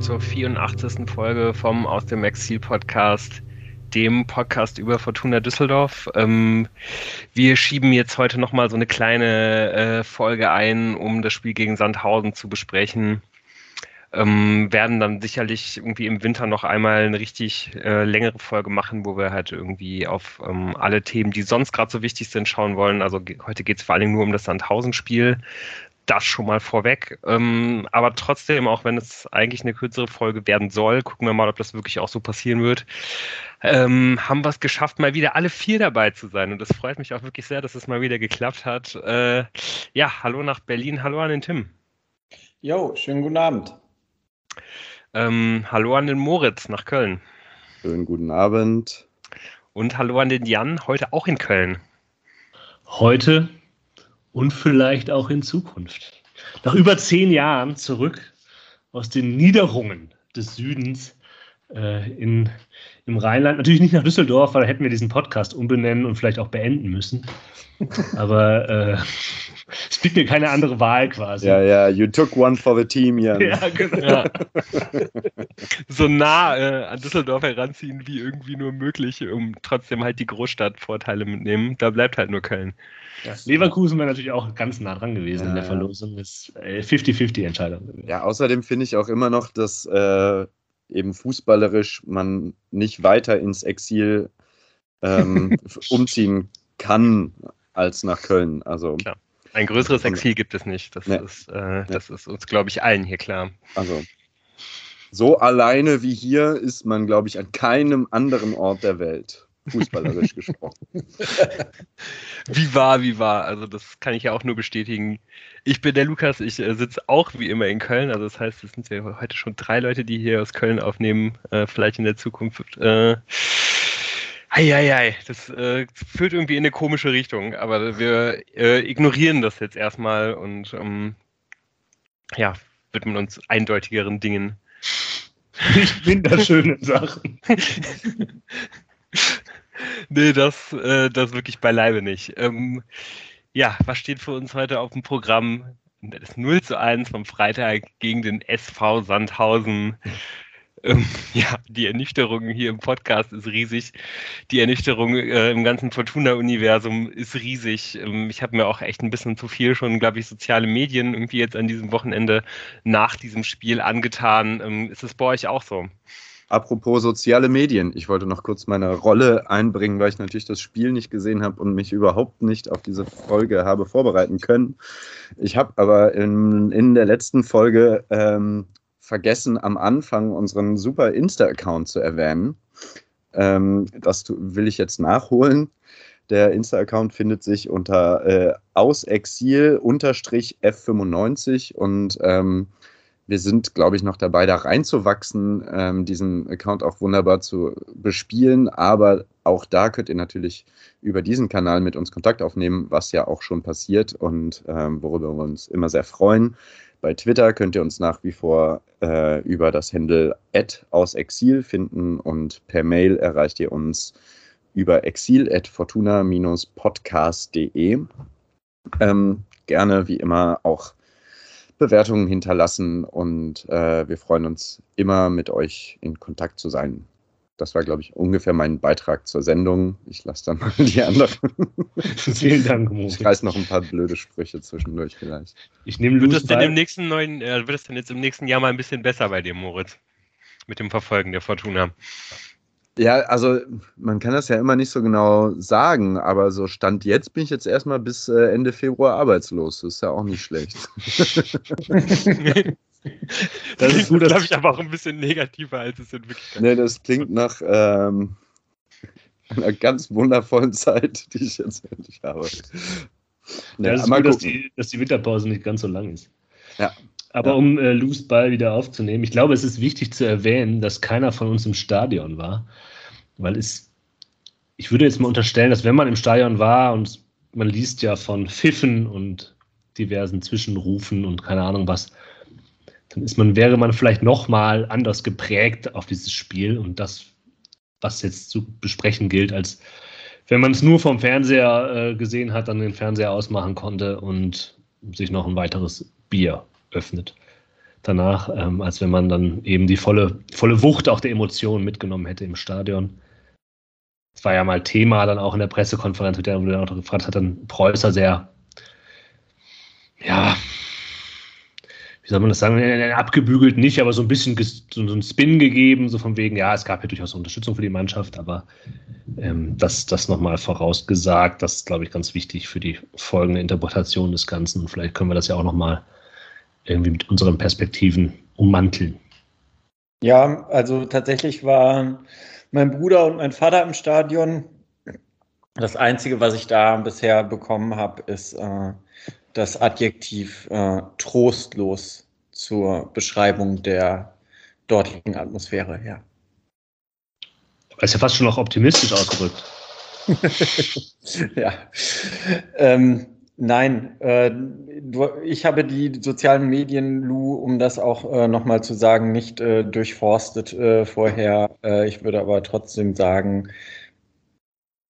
zur 84. Folge vom Aus dem Exil Podcast, dem Podcast über Fortuna Düsseldorf. Ähm, wir schieben jetzt heute nochmal so eine kleine äh, Folge ein, um das Spiel gegen Sandhausen zu besprechen. Ähm, werden dann sicherlich irgendwie im Winter noch einmal eine richtig äh, längere Folge machen, wo wir halt irgendwie auf ähm, alle Themen, die sonst gerade so wichtig sind, schauen wollen. Also heute geht es vor allen Dingen nur um das Sandhausen-Spiel das schon mal vorweg. Ähm, aber trotzdem, auch wenn es eigentlich eine kürzere Folge werden soll, gucken wir mal, ob das wirklich auch so passieren wird. Ähm, haben wir es geschafft, mal wieder alle vier dabei zu sein. Und das freut mich auch wirklich sehr, dass es mal wieder geklappt hat. Äh, ja, hallo nach Berlin, hallo an den Tim. Jo, schönen guten Abend. Ähm, hallo an den Moritz nach Köln. Schönen guten Abend. Und hallo an den Jan, heute auch in Köln. Heute und vielleicht auch in Zukunft. Nach über zehn Jahren zurück aus den Niederungen des Südens äh, in, im Rheinland. Natürlich nicht nach Düsseldorf, weil da hätten wir diesen Podcast umbenennen und vielleicht auch beenden müssen. Aber äh, es blieb mir keine andere Wahl quasi. Ja, ja, you took one for the team, Jan. Ja, genau. Ja. so nah äh, an Düsseldorf heranziehen, wie irgendwie nur möglich, um trotzdem halt die Großstadtvorteile mitnehmen. Da bleibt halt nur Köln. Ja, Leverkusen wäre natürlich auch ganz nah dran gewesen ja, in der Verlosung. Das ist 50-50-Entscheidung. Ja, außerdem finde ich auch immer noch, dass äh, eben fußballerisch man nicht weiter ins Exil ähm, umziehen kann als nach Köln. Also Klar. Ein größeres Exil gibt es nicht. Das, nee. ist, äh, das ist uns, glaube ich, allen hier klar. Also so alleine wie hier ist man, glaube ich, an keinem anderen Ort der Welt fußballerisch gesprochen. wie war, wie war. Also das kann ich ja auch nur bestätigen. Ich bin der Lukas, ich äh, sitze auch wie immer in Köln. Also das heißt, es sind ja heute schon drei Leute, die hier aus Köln aufnehmen, äh, vielleicht in der Zukunft. Äh, Eieiei, das äh, führt irgendwie in eine komische Richtung, aber wir äh, ignorieren das jetzt erstmal und ähm, ja, widmen uns eindeutigeren Dingen. Ich bin da schöne Sachen. nee, das, äh, das wirklich beileibe nicht. Ähm, ja, was steht für uns heute auf dem Programm? Das 0 zu 1 vom Freitag gegen den SV Sandhausen. Ähm, ja, die Ernüchterung hier im Podcast ist riesig. Die Ernüchterung äh, im ganzen Fortuna-Universum ist riesig. Ähm, ich habe mir auch echt ein bisschen zu viel schon, glaube ich, soziale Medien irgendwie jetzt an diesem Wochenende nach diesem Spiel angetan. Ähm, ist es bei euch auch so? Apropos soziale Medien, ich wollte noch kurz meine Rolle einbringen, weil ich natürlich das Spiel nicht gesehen habe und mich überhaupt nicht auf diese Folge habe vorbereiten können. Ich habe aber in, in der letzten Folge ähm, vergessen, am Anfang unseren super Insta-Account zu erwähnen. Ähm, das will ich jetzt nachholen. Der Insta-Account findet sich unter äh, ausexil-f95 und ähm, wir sind, glaube ich, noch dabei, da reinzuwachsen, ähm, diesen Account auch wunderbar zu bespielen. Aber auch da könnt ihr natürlich über diesen Kanal mit uns Kontakt aufnehmen, was ja auch schon passiert und ähm, worüber wir uns immer sehr freuen. Bei Twitter könnt ihr uns nach wie vor äh, über das Handle aus Exil finden und per Mail erreicht ihr uns über exil.fortuna-podcast.de. Ähm, gerne wie immer auch Bewertungen hinterlassen und äh, wir freuen uns immer mit euch in Kontakt zu sein. Das war, glaube ich, ungefähr mein Beitrag zur Sendung. Ich lasse dann mal die anderen. Vielen Dank, Mo. Ich reiß noch ein paar blöde Sprüche zwischendurch vielleicht. Ich nehme wird das denn im nächsten neuen, äh, wird es denn jetzt im nächsten Jahr mal ein bisschen besser bei dir, Moritz? Mit dem Verfolgen der Fortuna. Ja, also man kann das ja immer nicht so genau sagen, aber so Stand jetzt bin ich jetzt erstmal bis äh, Ende Februar arbeitslos. Das ist ja auch nicht schlecht. das ist gut, glaube ich, aber auch ein bisschen negativer, als es in Wirklichkeit ist. Nee, das klingt nach ähm, einer ganz wundervollen Zeit, die ich jetzt endlich habe. Nee, ja, das ist gut, dass die, dass die Winterpause nicht ganz so lang ist. Ja, aber ja. um äh, Loose Ball wieder aufzunehmen, ich glaube, es ist wichtig zu erwähnen, dass keiner von uns im Stadion war, weil es, ich würde jetzt mal unterstellen, dass wenn man im Stadion war und man liest ja von Pfiffen und diversen Zwischenrufen und keine Ahnung was, dann ist man, wäre man vielleicht nochmal anders geprägt auf dieses Spiel und das, was jetzt zu besprechen gilt, als wenn man es nur vom Fernseher äh, gesehen hat, dann den Fernseher ausmachen konnte und sich noch ein weiteres Bier öffnet. danach, ähm, als wenn man dann eben die volle, volle Wucht auch der Emotionen mitgenommen hätte im Stadion. Das war ja mal Thema dann auch in der Pressekonferenz, wo der dann auch gefragt hat, dann Preußer sehr, ja, wie soll man das sagen, abgebügelt nicht, aber so ein bisschen so einen Spin gegeben, so von wegen, ja, es gab ja durchaus Unterstützung für die Mannschaft, aber ähm, das, das nochmal vorausgesagt, das ist, glaube ich, ganz wichtig für die folgende Interpretation des Ganzen. Vielleicht können wir das ja auch nochmal irgendwie mit unseren Perspektiven ummanteln. Ja, also tatsächlich waren mein Bruder und mein Vater im Stadion. Das Einzige, was ich da bisher bekommen habe, ist äh, das Adjektiv äh, trostlos zur Beschreibung der dortigen Atmosphäre, ja. Das ist ja fast schon noch optimistisch ausgedrückt. ja. Ähm, nein, äh, ich habe die sozialen Medien, Lou, um das auch äh, nochmal zu sagen, nicht äh, durchforstet äh, vorher. Äh, ich würde aber trotzdem sagen,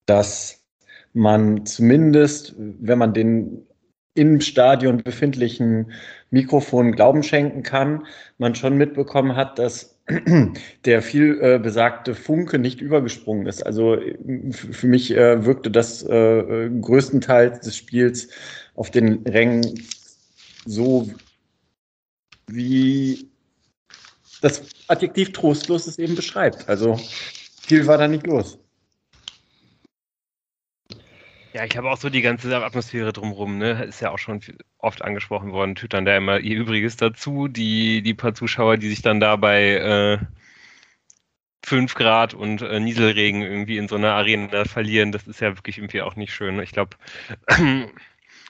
dass man zumindest, wenn man den im Stadion befindlichen Mikrofon Glauben schenken kann, man schon mitbekommen hat, dass der viel äh, besagte Funke nicht übergesprungen ist. Also für mich äh, wirkte das äh, größtenteils des Spiels auf den Rängen so, wie das Adjektiv trostlos es eben beschreibt. Also viel war da nicht los. Ja, ich habe auch so die ganze Atmosphäre drumherum, ne? Ist ja auch schon oft angesprochen worden, tut dann da immer ihr Übriges dazu. Die, die paar Zuschauer, die sich dann da bei äh, 5 Grad und äh, Nieselregen irgendwie in so einer Arena verlieren, das ist ja wirklich irgendwie auch nicht schön. Ich glaube,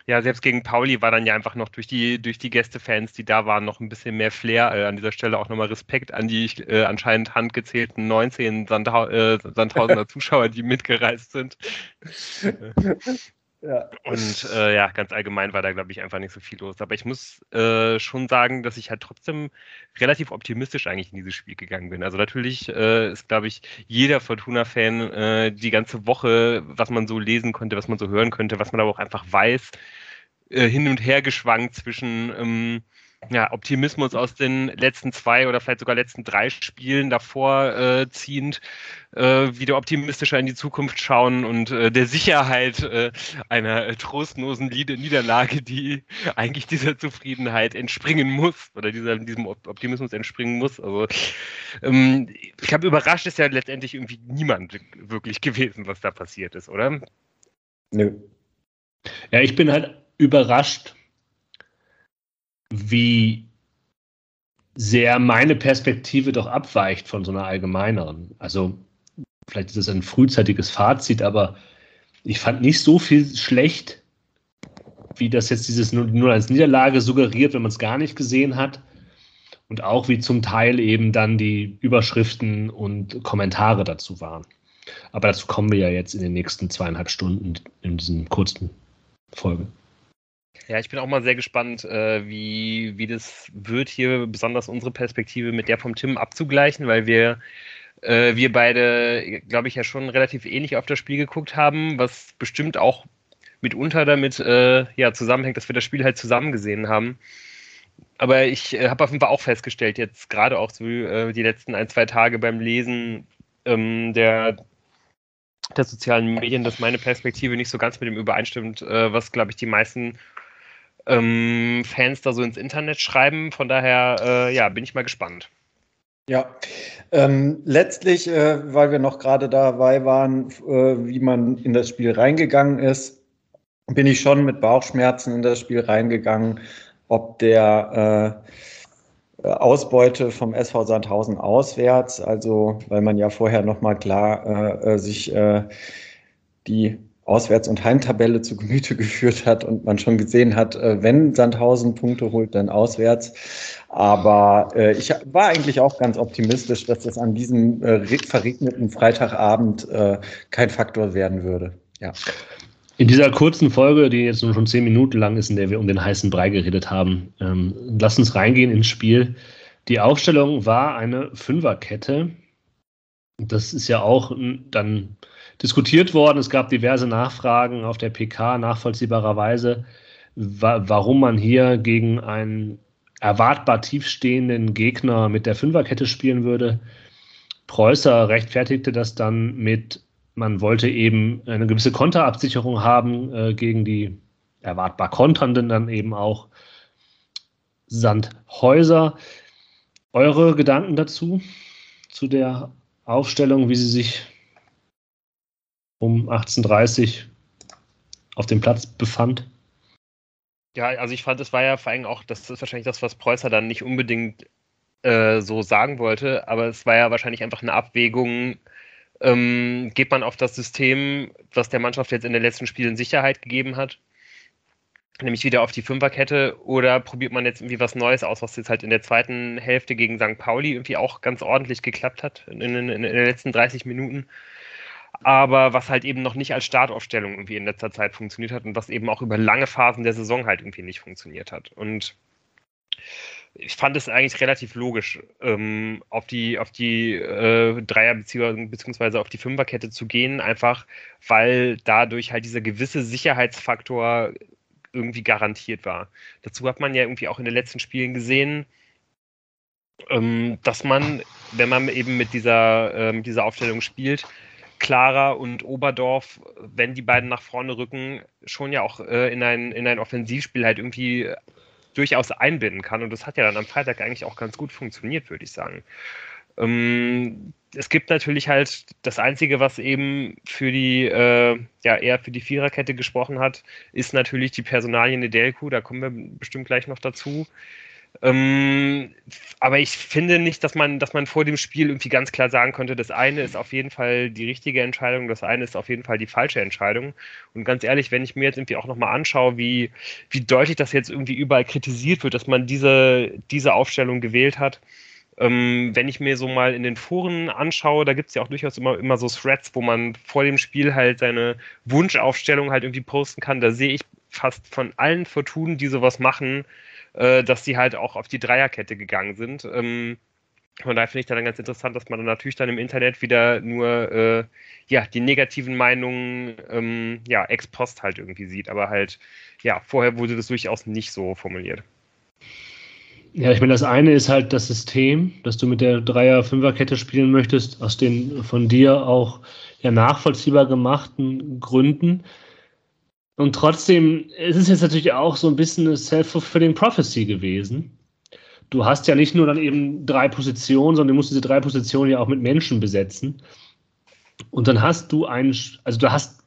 ja, selbst gegen Pauli war dann ja einfach noch durch die, durch die Gästefans, die da waren, noch ein bisschen mehr Flair. Äh, an dieser Stelle auch nochmal Respekt an die äh, anscheinend handgezählten 19 Sandha äh, Sandhausener Zuschauer, die mitgereist sind. Ja. Und äh, ja, ganz allgemein war da, glaube ich, einfach nicht so viel los. Aber ich muss äh, schon sagen, dass ich halt trotzdem relativ optimistisch eigentlich in dieses Spiel gegangen bin. Also natürlich äh, ist, glaube ich, jeder Fortuna-Fan äh, die ganze Woche, was man so lesen konnte, was man so hören könnte, was man aber auch einfach weiß, äh, hin und her geschwankt zwischen ähm, ja, Optimismus aus den letzten zwei oder vielleicht sogar letzten drei Spielen davor äh, ziehend, äh, wieder optimistischer in die Zukunft schauen und äh, der Sicherheit äh, einer äh, trostlosen Niederlage, die eigentlich dieser Zufriedenheit entspringen muss oder dieser, diesem Optimismus entspringen muss. Also ähm, ich habe überrascht ist ja letztendlich irgendwie niemand wirklich gewesen, was da passiert ist, oder? Nö. Ja, ich bin halt überrascht, wie sehr meine Perspektive doch abweicht von so einer allgemeineren. Also vielleicht ist es ein frühzeitiges Fazit, aber ich fand nicht so viel schlecht, wie das jetzt dieses 0-1 Niederlage suggeriert, wenn man es gar nicht gesehen hat. Und auch wie zum Teil eben dann die Überschriften und Kommentare dazu waren. Aber dazu kommen wir ja jetzt in den nächsten zweieinhalb Stunden in diesem kurzen Folge. Ja, ich bin auch mal sehr gespannt, äh, wie, wie das wird, hier besonders unsere Perspektive mit der vom Tim abzugleichen, weil wir, äh, wir beide, glaube ich, ja schon relativ ähnlich auf das Spiel geguckt haben, was bestimmt auch mitunter damit äh, ja, zusammenhängt, dass wir das Spiel halt zusammen gesehen haben. Aber ich äh, habe auf jeden Fall auch festgestellt, jetzt gerade auch so äh, die letzten ein, zwei Tage beim Lesen ähm, der, der sozialen Medien, dass meine Perspektive nicht so ganz mit dem übereinstimmt, äh, was, glaube ich, die meisten ähm, Fans da so ins Internet schreiben. Von daher, äh, ja, bin ich mal gespannt. Ja, ähm, letztlich, äh, weil wir noch gerade dabei waren, äh, wie man in das Spiel reingegangen ist, bin ich schon mit Bauchschmerzen in das Spiel reingegangen, ob der äh, Ausbeute vom SV Sandhausen auswärts, also weil man ja vorher nochmal klar äh, äh, sich äh, die Auswärts- und Heimtabelle zu Gemüte geführt hat und man schon gesehen hat, äh, wenn Sandhausen Punkte holt, dann auswärts. Aber äh, ich war eigentlich auch ganz optimistisch, dass das an diesem äh, verregneten Freitagabend äh, kein Faktor werden würde. Ja. In dieser kurzen Folge, die jetzt nur schon zehn Minuten lang ist, in der wir um den heißen Brei geredet haben, ähm, lass uns reingehen ins Spiel. Die Aufstellung war eine Fünferkette. Das ist ja auch dann diskutiert worden. Es gab diverse Nachfragen auf der PK, nachvollziehbarerweise, wa warum man hier gegen ein erwartbar tiefstehenden Gegner mit der Fünferkette spielen würde. Preußer rechtfertigte das dann mit, man wollte eben eine gewisse Konterabsicherung haben äh, gegen die erwartbar Konternden dann eben auch Sandhäuser. Eure Gedanken dazu, zu der Aufstellung, wie sie sich um 18.30 auf dem Platz befand? Ja, also ich fand, es war ja vor allem auch, das ist wahrscheinlich das, was Preußer dann nicht unbedingt äh, so sagen wollte, aber es war ja wahrscheinlich einfach eine Abwägung, ähm, geht man auf das System, was der Mannschaft jetzt in den letzten Spielen Sicherheit gegeben hat, nämlich wieder auf die Fünferkette, oder probiert man jetzt irgendwie was Neues aus, was jetzt halt in der zweiten Hälfte gegen St. Pauli irgendwie auch ganz ordentlich geklappt hat in, in, in den letzten 30 Minuten aber was halt eben noch nicht als Startaufstellung irgendwie in letzter Zeit funktioniert hat und was eben auch über lange Phasen der Saison halt irgendwie nicht funktioniert hat. Und ich fand es eigentlich relativ logisch, ähm, auf die, auf die äh, Dreier- beziehungsweise auf die Fünferkette zu gehen, einfach weil dadurch halt dieser gewisse Sicherheitsfaktor irgendwie garantiert war. Dazu hat man ja irgendwie auch in den letzten Spielen gesehen, ähm, dass man, wenn man eben mit dieser, äh, mit dieser Aufstellung spielt, Clara und Oberdorf, wenn die beiden nach vorne rücken, schon ja auch äh, in, ein, in ein Offensivspiel halt irgendwie äh, durchaus einbinden kann. Und das hat ja dann am Freitag eigentlich auch ganz gut funktioniert, würde ich sagen. Ähm, es gibt natürlich halt das Einzige, was eben für die, äh, ja, eher für die Viererkette gesprochen hat, ist natürlich die Personalie Nedelku. Da kommen wir bestimmt gleich noch dazu. Ähm, aber ich finde nicht, dass man, dass man vor dem Spiel irgendwie ganz klar sagen konnte, das eine ist auf jeden Fall die richtige Entscheidung, das eine ist auf jeden Fall die falsche Entscheidung. Und ganz ehrlich, wenn ich mir jetzt irgendwie auch nochmal anschaue, wie, wie deutlich das jetzt irgendwie überall kritisiert wird, dass man diese, diese Aufstellung gewählt hat, ähm, wenn ich mir so mal in den Foren anschaue, da gibt es ja auch durchaus immer, immer so Threads, wo man vor dem Spiel halt seine Wunschaufstellung halt irgendwie posten kann. Da sehe ich fast von allen Fortunen, die sowas machen, äh, dass sie halt auch auf die Dreierkette gegangen sind. Ähm, von daher finde ich dann ganz interessant, dass man dann natürlich dann im Internet wieder nur äh, ja, die negativen Meinungen ähm, ja, ex post halt irgendwie sieht. Aber halt, ja, vorher wurde das durchaus nicht so formuliert. Ja, ich meine, das eine ist halt das System, dass du mit der Dreier-Fünfer-Kette spielen möchtest, aus den von dir auch ja nachvollziehbar gemachten Gründen. Und trotzdem es ist jetzt natürlich auch so ein bisschen eine self-fulfilling prophecy gewesen. Du hast ja nicht nur dann eben drei Positionen, sondern du musst diese drei Positionen ja auch mit Menschen besetzen. Und dann hast du ein, also du hast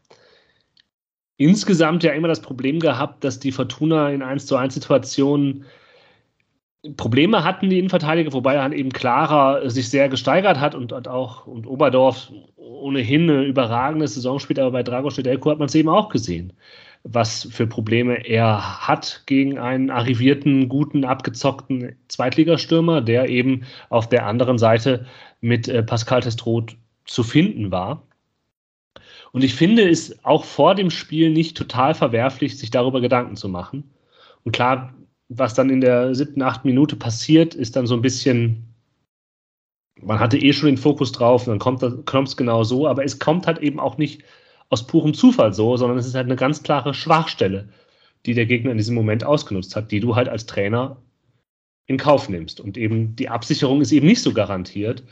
insgesamt ja immer das Problem gehabt, dass die Fortuna in 1 zu 1 Situationen Probleme hatten, die Innenverteidiger, wobei dann eben Clara sich sehr gesteigert hat und, und auch und Oberdorf ohnehin eine überragende Saison spielt, aber bei Drago Stedelko hat man es eben auch gesehen, was für Probleme er hat gegen einen arrivierten, guten, abgezockten Zweitligastürmer, der eben auf der anderen Seite mit äh, Pascal Testroth zu finden war. Und ich finde es auch vor dem Spiel nicht total verwerflich, sich darüber Gedanken zu machen. Und klar, was dann in der siebten, achten Minute passiert, ist dann so ein bisschen, man hatte eh schon den Fokus drauf, dann kommt es genau so, aber es kommt halt eben auch nicht aus purem Zufall so, sondern es ist halt eine ganz klare Schwachstelle, die der Gegner in diesem Moment ausgenutzt hat, die du halt als Trainer in Kauf nimmst. Und eben die Absicherung ist eben nicht so garantiert,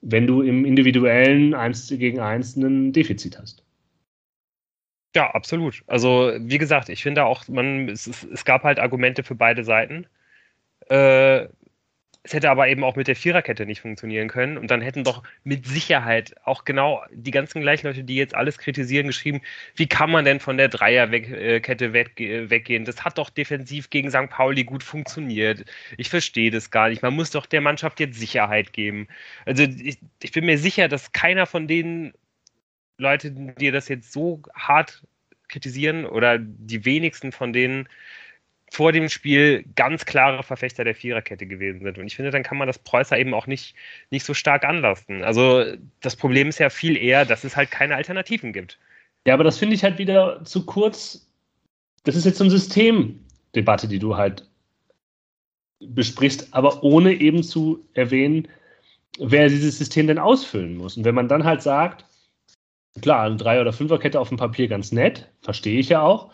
wenn du im individuellen 1 gegen 1 ein Defizit hast. Ja, absolut. Also, wie gesagt, ich finde auch, man, es, es gab halt Argumente für beide Seiten. Äh, es hätte aber eben auch mit der Viererkette nicht funktionieren können. Und dann hätten doch mit Sicherheit auch genau die ganzen gleichen Leute, die jetzt alles kritisieren, geschrieben, wie kann man denn von der Dreierkette weg, weggehen? Das hat doch defensiv gegen St. Pauli gut funktioniert. Ich verstehe das gar nicht. Man muss doch der Mannschaft jetzt Sicherheit geben. Also ich, ich bin mir sicher, dass keiner von denen Leute, die das jetzt so hart kritisieren oder die wenigsten von denen vor dem Spiel ganz klare Verfechter der Viererkette gewesen sind. Und ich finde, dann kann man das Preußer eben auch nicht, nicht so stark anlasten. Also das Problem ist ja viel eher, dass es halt keine Alternativen gibt. Ja, aber das finde ich halt wieder zu kurz. Das ist jetzt so eine Systemdebatte, die du halt besprichst, aber ohne eben zu erwähnen, wer dieses System denn ausfüllen muss. Und wenn man dann halt sagt, Klar, eine Drei- oder Fünferkette auf dem Papier ganz nett, verstehe ich ja auch.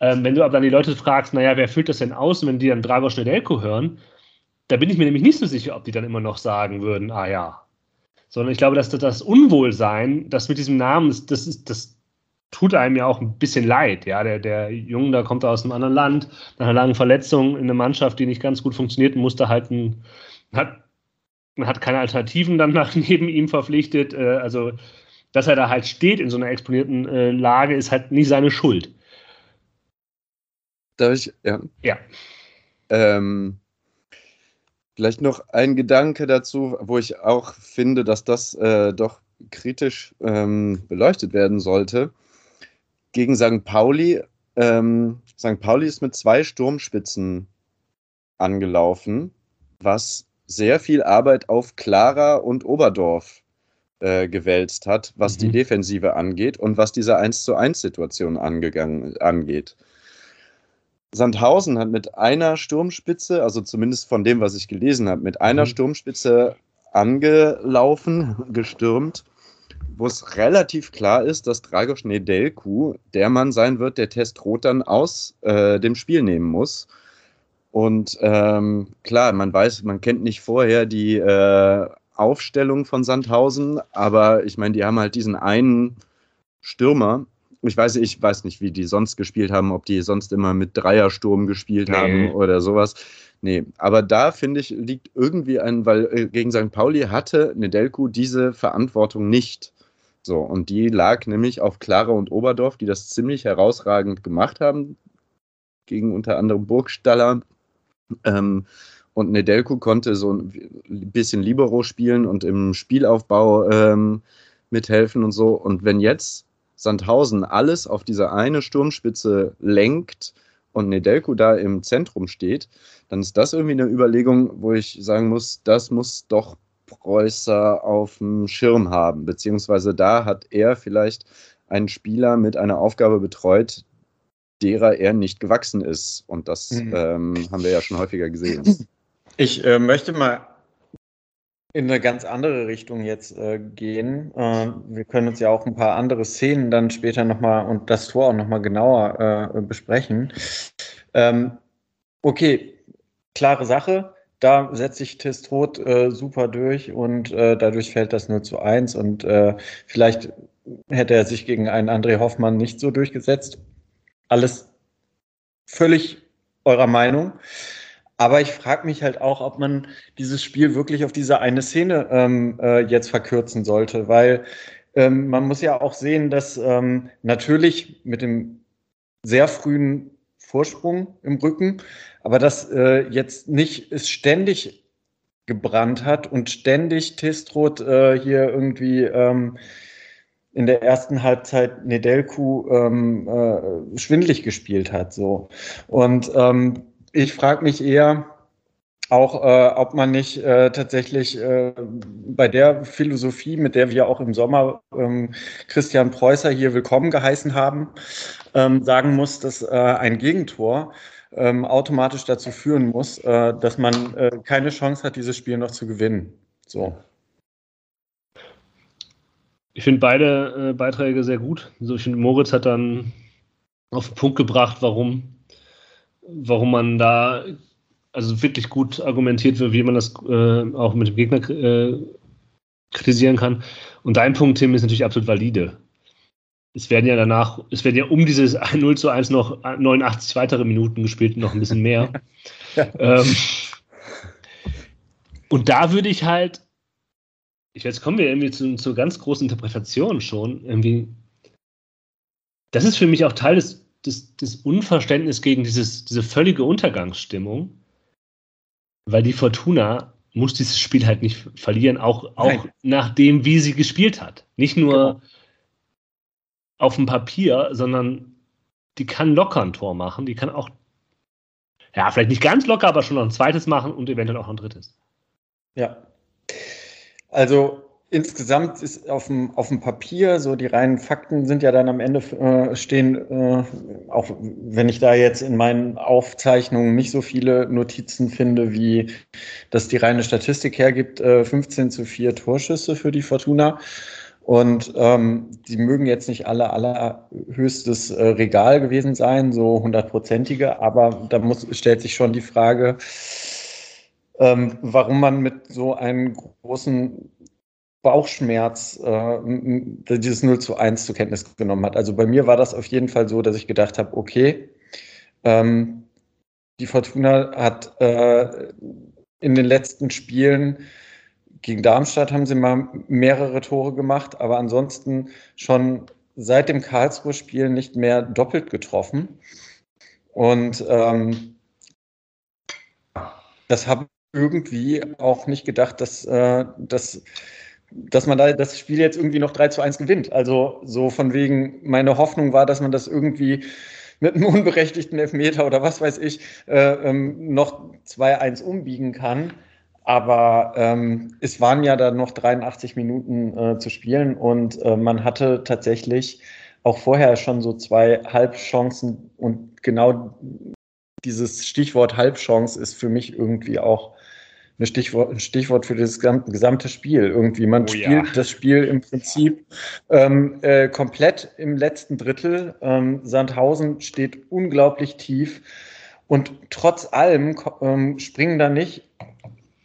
Ähm, wenn du aber dann die Leute fragst, naja, wer füllt das denn aus? Wenn die dann Dragos Nedelko hören, da bin ich mir nämlich nicht so sicher, ob die dann immer noch sagen würden, ah ja. Sondern ich glaube, dass das Unwohlsein, das mit diesem Namen, das, ist, das tut einem ja auch ein bisschen leid. Ja, der, der Junge, da kommt aus einem anderen Land, nach einer langen Verletzung in einer Mannschaft, die nicht ganz gut funktioniert, musste halt ein, hat, man hat keine Alternativen dann nach neben ihm verpflichtet. Äh, also, dass er da halt steht in so einer exponierten äh, Lage, ist halt nicht seine Schuld. Darf ich? Ja. Ja. Ähm, vielleicht noch ein Gedanke dazu, wo ich auch finde, dass das äh, doch kritisch ähm, beleuchtet werden sollte. Gegen St. Pauli, ähm, St. Pauli ist mit zwei Sturmspitzen angelaufen, was sehr viel Arbeit auf Clara und Oberdorf äh, gewälzt hat, was mhm. die Defensive angeht und was diese 1 zu 1 Situation angegangen, angeht. Sandhausen hat mit einer Sturmspitze, also zumindest von dem, was ich gelesen habe, mit einer mhm. Sturmspitze angelaufen, gestürmt, wo es relativ klar ist, dass Dragos Nedelku der Mann sein wird, der Testrot dann aus äh, dem Spiel nehmen muss. Und ähm, klar, man weiß, man kennt nicht vorher die äh, Aufstellung von Sandhausen, aber ich meine, die haben halt diesen einen Stürmer. Ich weiß, ich weiß nicht, wie die sonst gespielt haben, ob die sonst immer mit Dreiersturm gespielt nee. haben oder sowas. Nee, aber da finde ich, liegt irgendwie ein, weil äh, gegen St. Pauli hatte Nedelku diese Verantwortung nicht. So, und die lag nämlich auf Clara und Oberdorf, die das ziemlich herausragend gemacht haben, gegen unter anderem Burgstaller. Ähm, und Nedelku konnte so ein bisschen Libero spielen und im Spielaufbau ähm, mithelfen und so. Und wenn jetzt Sandhausen alles auf diese eine Sturmspitze lenkt und Nedelku da im Zentrum steht, dann ist das irgendwie eine Überlegung, wo ich sagen muss, das muss doch Preußer auf dem Schirm haben, beziehungsweise da hat er vielleicht einen Spieler mit einer Aufgabe betreut, derer er nicht gewachsen ist. Und das mhm. ähm, haben wir ja schon häufiger gesehen. Ich äh, möchte mal in eine ganz andere Richtung jetzt äh, gehen. Äh, wir können uns ja auch ein paar andere Szenen dann später nochmal und das Tor auch nochmal genauer äh, besprechen. Ähm, okay, klare Sache. Da setzt sich Testrot äh, super durch und äh, dadurch fällt das 0 zu 1 und äh, vielleicht hätte er sich gegen einen André Hoffmann nicht so durchgesetzt. Alles völlig eurer Meinung. Aber ich frage mich halt auch, ob man dieses Spiel wirklich auf diese eine Szene ähm, äh, jetzt verkürzen sollte, weil ähm, man muss ja auch sehen, dass ähm, natürlich mit dem sehr frühen Vorsprung im Rücken, aber dass äh, jetzt nicht es ständig gebrannt hat und ständig Testrot äh, hier irgendwie ähm, in der ersten Halbzeit Nedelku ähm, äh, schwindlig gespielt hat. So. Und ähm, ich frage mich eher auch, äh, ob man nicht äh, tatsächlich äh, bei der Philosophie, mit der wir auch im Sommer ähm, Christian Preußer hier willkommen geheißen haben, ähm, sagen muss, dass äh, ein Gegentor ähm, automatisch dazu führen muss, äh, dass man äh, keine Chance hat, dieses Spiel noch zu gewinnen. So. Ich finde beide Beiträge sehr gut. Also ich finde, Moritz hat dann auf den Punkt gebracht, warum warum man da also wirklich gut argumentiert wird, wie man das äh, auch mit dem Gegner äh, kritisieren kann. Und dein Punkt, Tim, ist natürlich absolut valide. Es werden ja danach, es werden ja um dieses 0 zu 1 noch 89 weitere Minuten gespielt, noch ein bisschen mehr. ähm, und da würde ich halt, ich jetzt kommen wir irgendwie zu, zur ganz großen Interpretation schon, irgendwie, das ist für mich auch Teil des das, das Unverständnis gegen dieses, diese völlige Untergangsstimmung, weil die Fortuna muss dieses Spiel halt nicht verlieren, auch, auch nach dem, wie sie gespielt hat. Nicht nur genau. auf dem Papier, sondern die kann locker ein Tor machen, die kann auch, ja, vielleicht nicht ganz locker, aber schon noch ein zweites machen und eventuell auch ein drittes. Ja. Also Insgesamt ist auf dem, auf dem Papier, so die reinen Fakten sind ja dann am Ende äh, stehen, äh, auch wenn ich da jetzt in meinen Aufzeichnungen nicht so viele Notizen finde, wie das die reine Statistik hergibt, äh, 15 zu 4 Torschüsse für die Fortuna. Und ähm, die mögen jetzt nicht alle allerhöchstes äh, Regal gewesen sein, so hundertprozentige, aber da muss, stellt sich schon die Frage, ähm, warum man mit so einem großen Bauchschmerz äh, dieses 0 zu 1 zur Kenntnis genommen hat. Also bei mir war das auf jeden Fall so, dass ich gedacht habe, okay, ähm, die Fortuna hat äh, in den letzten Spielen gegen Darmstadt haben sie mal mehrere Tore gemacht, aber ansonsten schon seit dem Karlsruhe-Spiel nicht mehr doppelt getroffen. Und ähm, das habe ich irgendwie auch nicht gedacht, dass, äh, dass, dass man da das Spiel jetzt irgendwie noch 3 zu 1 gewinnt. Also so von wegen, meine Hoffnung war, dass man das irgendwie mit einem unberechtigten Elfmeter oder was weiß ich äh, ähm, noch 2-1 umbiegen kann. Aber ähm, es waren ja dann noch 83 Minuten äh, zu spielen und äh, man hatte tatsächlich auch vorher schon so zwei Halbchancen und genau dieses Stichwort Halbchance ist für mich irgendwie auch ein Stichwort, ein Stichwort für das gesamte Spiel irgendwie. Man oh, spielt ja. das Spiel im Prinzip ähm, äh, komplett im letzten Drittel. Ähm, Sandhausen steht unglaublich tief und trotz allem ähm, springen da nicht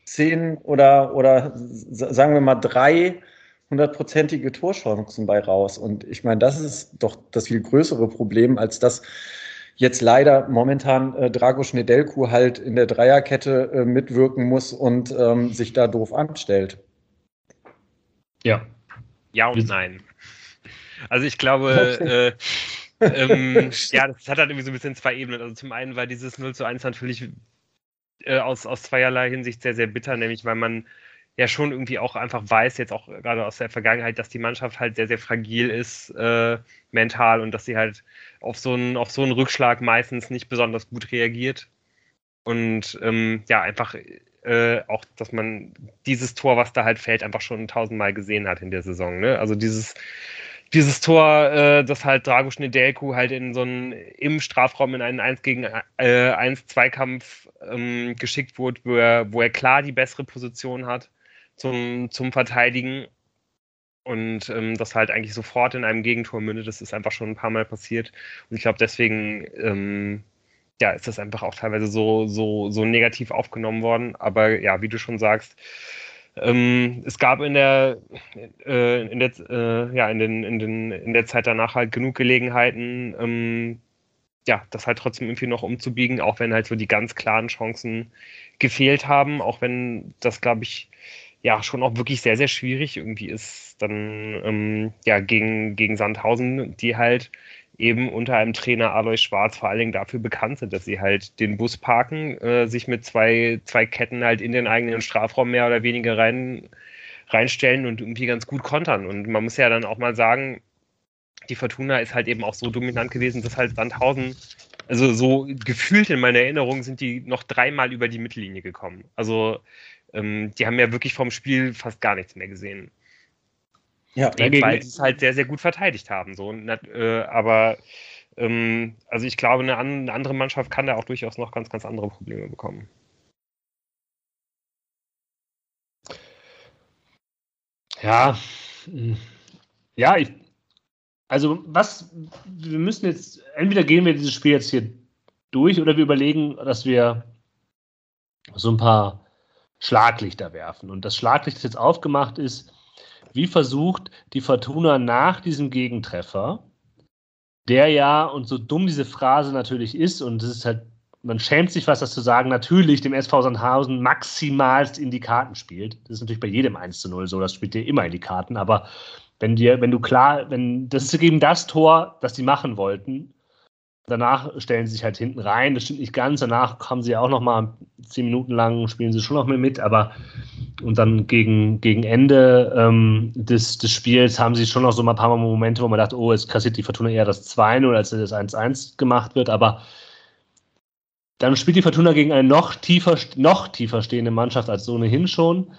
zehn oder, oder sagen wir mal drei hundertprozentige Torchancen bei raus. Und ich meine, das ist doch das viel größere Problem, als dass jetzt leider momentan äh, Drago Schnedelku halt in der Dreierkette äh, mitwirken muss und ähm, sich da doof anstellt. Ja. Ja und nein. Also ich glaube, äh, ähm, ja, das hat halt irgendwie so ein bisschen zwei Ebenen. Also zum einen war dieses 0 zu 1 natürlich äh, aus, aus zweierlei Hinsicht sehr, sehr bitter, nämlich weil man ja schon irgendwie auch einfach weiß, jetzt auch gerade aus der Vergangenheit, dass die Mannschaft halt sehr, sehr fragil ist äh, mental und dass sie halt auf so, einen, auf so einen Rückschlag meistens nicht besonders gut reagiert. Und ähm, ja, einfach äh, auch, dass man dieses Tor, was da halt fällt, einfach schon tausendmal gesehen hat in der Saison. Ne? Also dieses dieses Tor, äh, das halt Dragoš Nedelku halt in so einen im Strafraum in einen 1 gegen äh, 1 Zweikampf ähm, geschickt wurde, wo er, wo er klar die bessere Position hat zum, zum Verteidigen und ähm, das halt eigentlich sofort in einem Gegentor mündet. Das ist einfach schon ein paar Mal passiert und ich glaube deswegen ähm, ja, ist das einfach auch teilweise so, so, so negativ aufgenommen worden. Aber ja, wie du schon sagst, ähm, es gab in der, äh, in, der äh, ja, in, den, in, den, in der Zeit danach halt genug Gelegenheiten, ähm, ja, das halt trotzdem irgendwie noch umzubiegen, auch wenn halt so die ganz klaren Chancen gefehlt haben, auch wenn das, glaube ich, ja, schon auch wirklich sehr, sehr schwierig irgendwie ist, dann ähm, ja, gegen, gegen Sandhausen, die halt eben unter einem Trainer Alois Schwarz vor allen Dingen dafür bekannt sind, dass sie halt den Bus parken, äh, sich mit zwei, zwei Ketten halt in den eigenen Strafraum mehr oder weniger rein, reinstellen und irgendwie ganz gut kontern. Und man muss ja dann auch mal sagen, die Fortuna ist halt eben auch so dominant gewesen, dass halt Sandhausen, also so gefühlt in meiner Erinnerung, sind die noch dreimal über die Mittellinie gekommen. Also ähm, die haben ja wirklich vom Spiel fast gar nichts mehr gesehen. Ja, Eben, weil sie es halt sehr, sehr gut verteidigt haben. So. Äh, aber ähm, also ich glaube, eine, eine, andere Mannschaft kann da auch durchaus noch ganz, ganz andere Probleme bekommen. Ja, ja, ich, also was, wir müssen jetzt, entweder gehen wir dieses Spiel jetzt hier durch oder wir überlegen, dass wir so ein paar Schlaglichter werfen. Und das Schlaglicht, das jetzt aufgemacht ist, wie versucht die Fortuna nach diesem Gegentreffer, der ja, und so dumm diese Phrase natürlich ist, und es ist halt, man schämt sich was, das zu sagen, natürlich dem SV Sandhausen maximalst in die Karten spielt. Das ist natürlich bei jedem 1 zu 0 so, das spielt dir immer in die Karten, aber wenn dir, wenn du klar, wenn, das ist eben das Tor, das die machen wollten, Danach stellen sie sich halt hinten rein. Das stimmt nicht ganz. Danach haben sie auch noch mal zehn Minuten lang spielen sie schon noch mal mit, aber und dann gegen, gegen Ende ähm, des, des Spiels haben sie schon noch so mal ein paar Momente, wo man dachte, oh, jetzt kassiert die Fortuna eher das 2-0, als das 1-1 gemacht wird. Aber dann spielt die Fortuna gegen eine noch tiefer, noch tiefer stehende Mannschaft als ohnehin schon.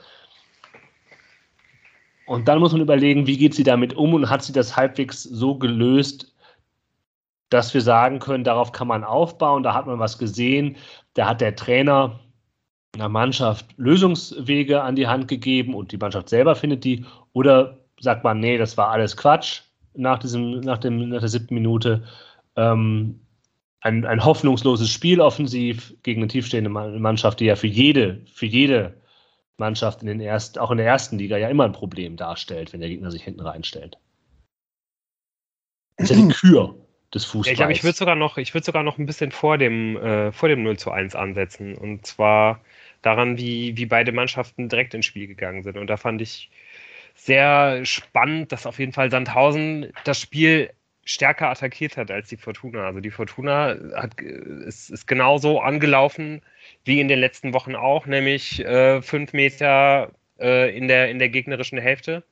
Und dann muss man überlegen, wie geht sie damit um und hat sie das halbwegs so gelöst, dass wir sagen können, darauf kann man aufbauen, da hat man was gesehen, da hat der Trainer einer Mannschaft Lösungswege an die Hand gegeben und die Mannschaft selber findet die, oder sagt man, nee, das war alles Quatsch nach, diesem, nach, dem, nach der siebten Minute. Ähm, ein, ein hoffnungsloses Spiel offensiv gegen eine tiefstehende Mannschaft, die ja für jede, für jede Mannschaft in den ersten, auch in der ersten Liga ja immer ein Problem darstellt, wenn der Gegner sich hinten reinstellt. Das ist ja die Kür des Fußballs. Ich glaube, ich würde sogar noch, ich würde sogar noch ein bisschen vor dem, äh, vor dem 0 zu 1 ansetzen. Und zwar daran, wie, wie beide Mannschaften direkt ins Spiel gegangen sind. Und da fand ich sehr spannend, dass auf jeden Fall Sandhausen das Spiel stärker attackiert hat als die Fortuna. Also die Fortuna hat, ist, ist genauso angelaufen wie in den letzten Wochen auch, nämlich äh, fünf Meter äh, in, der, in der gegnerischen Hälfte.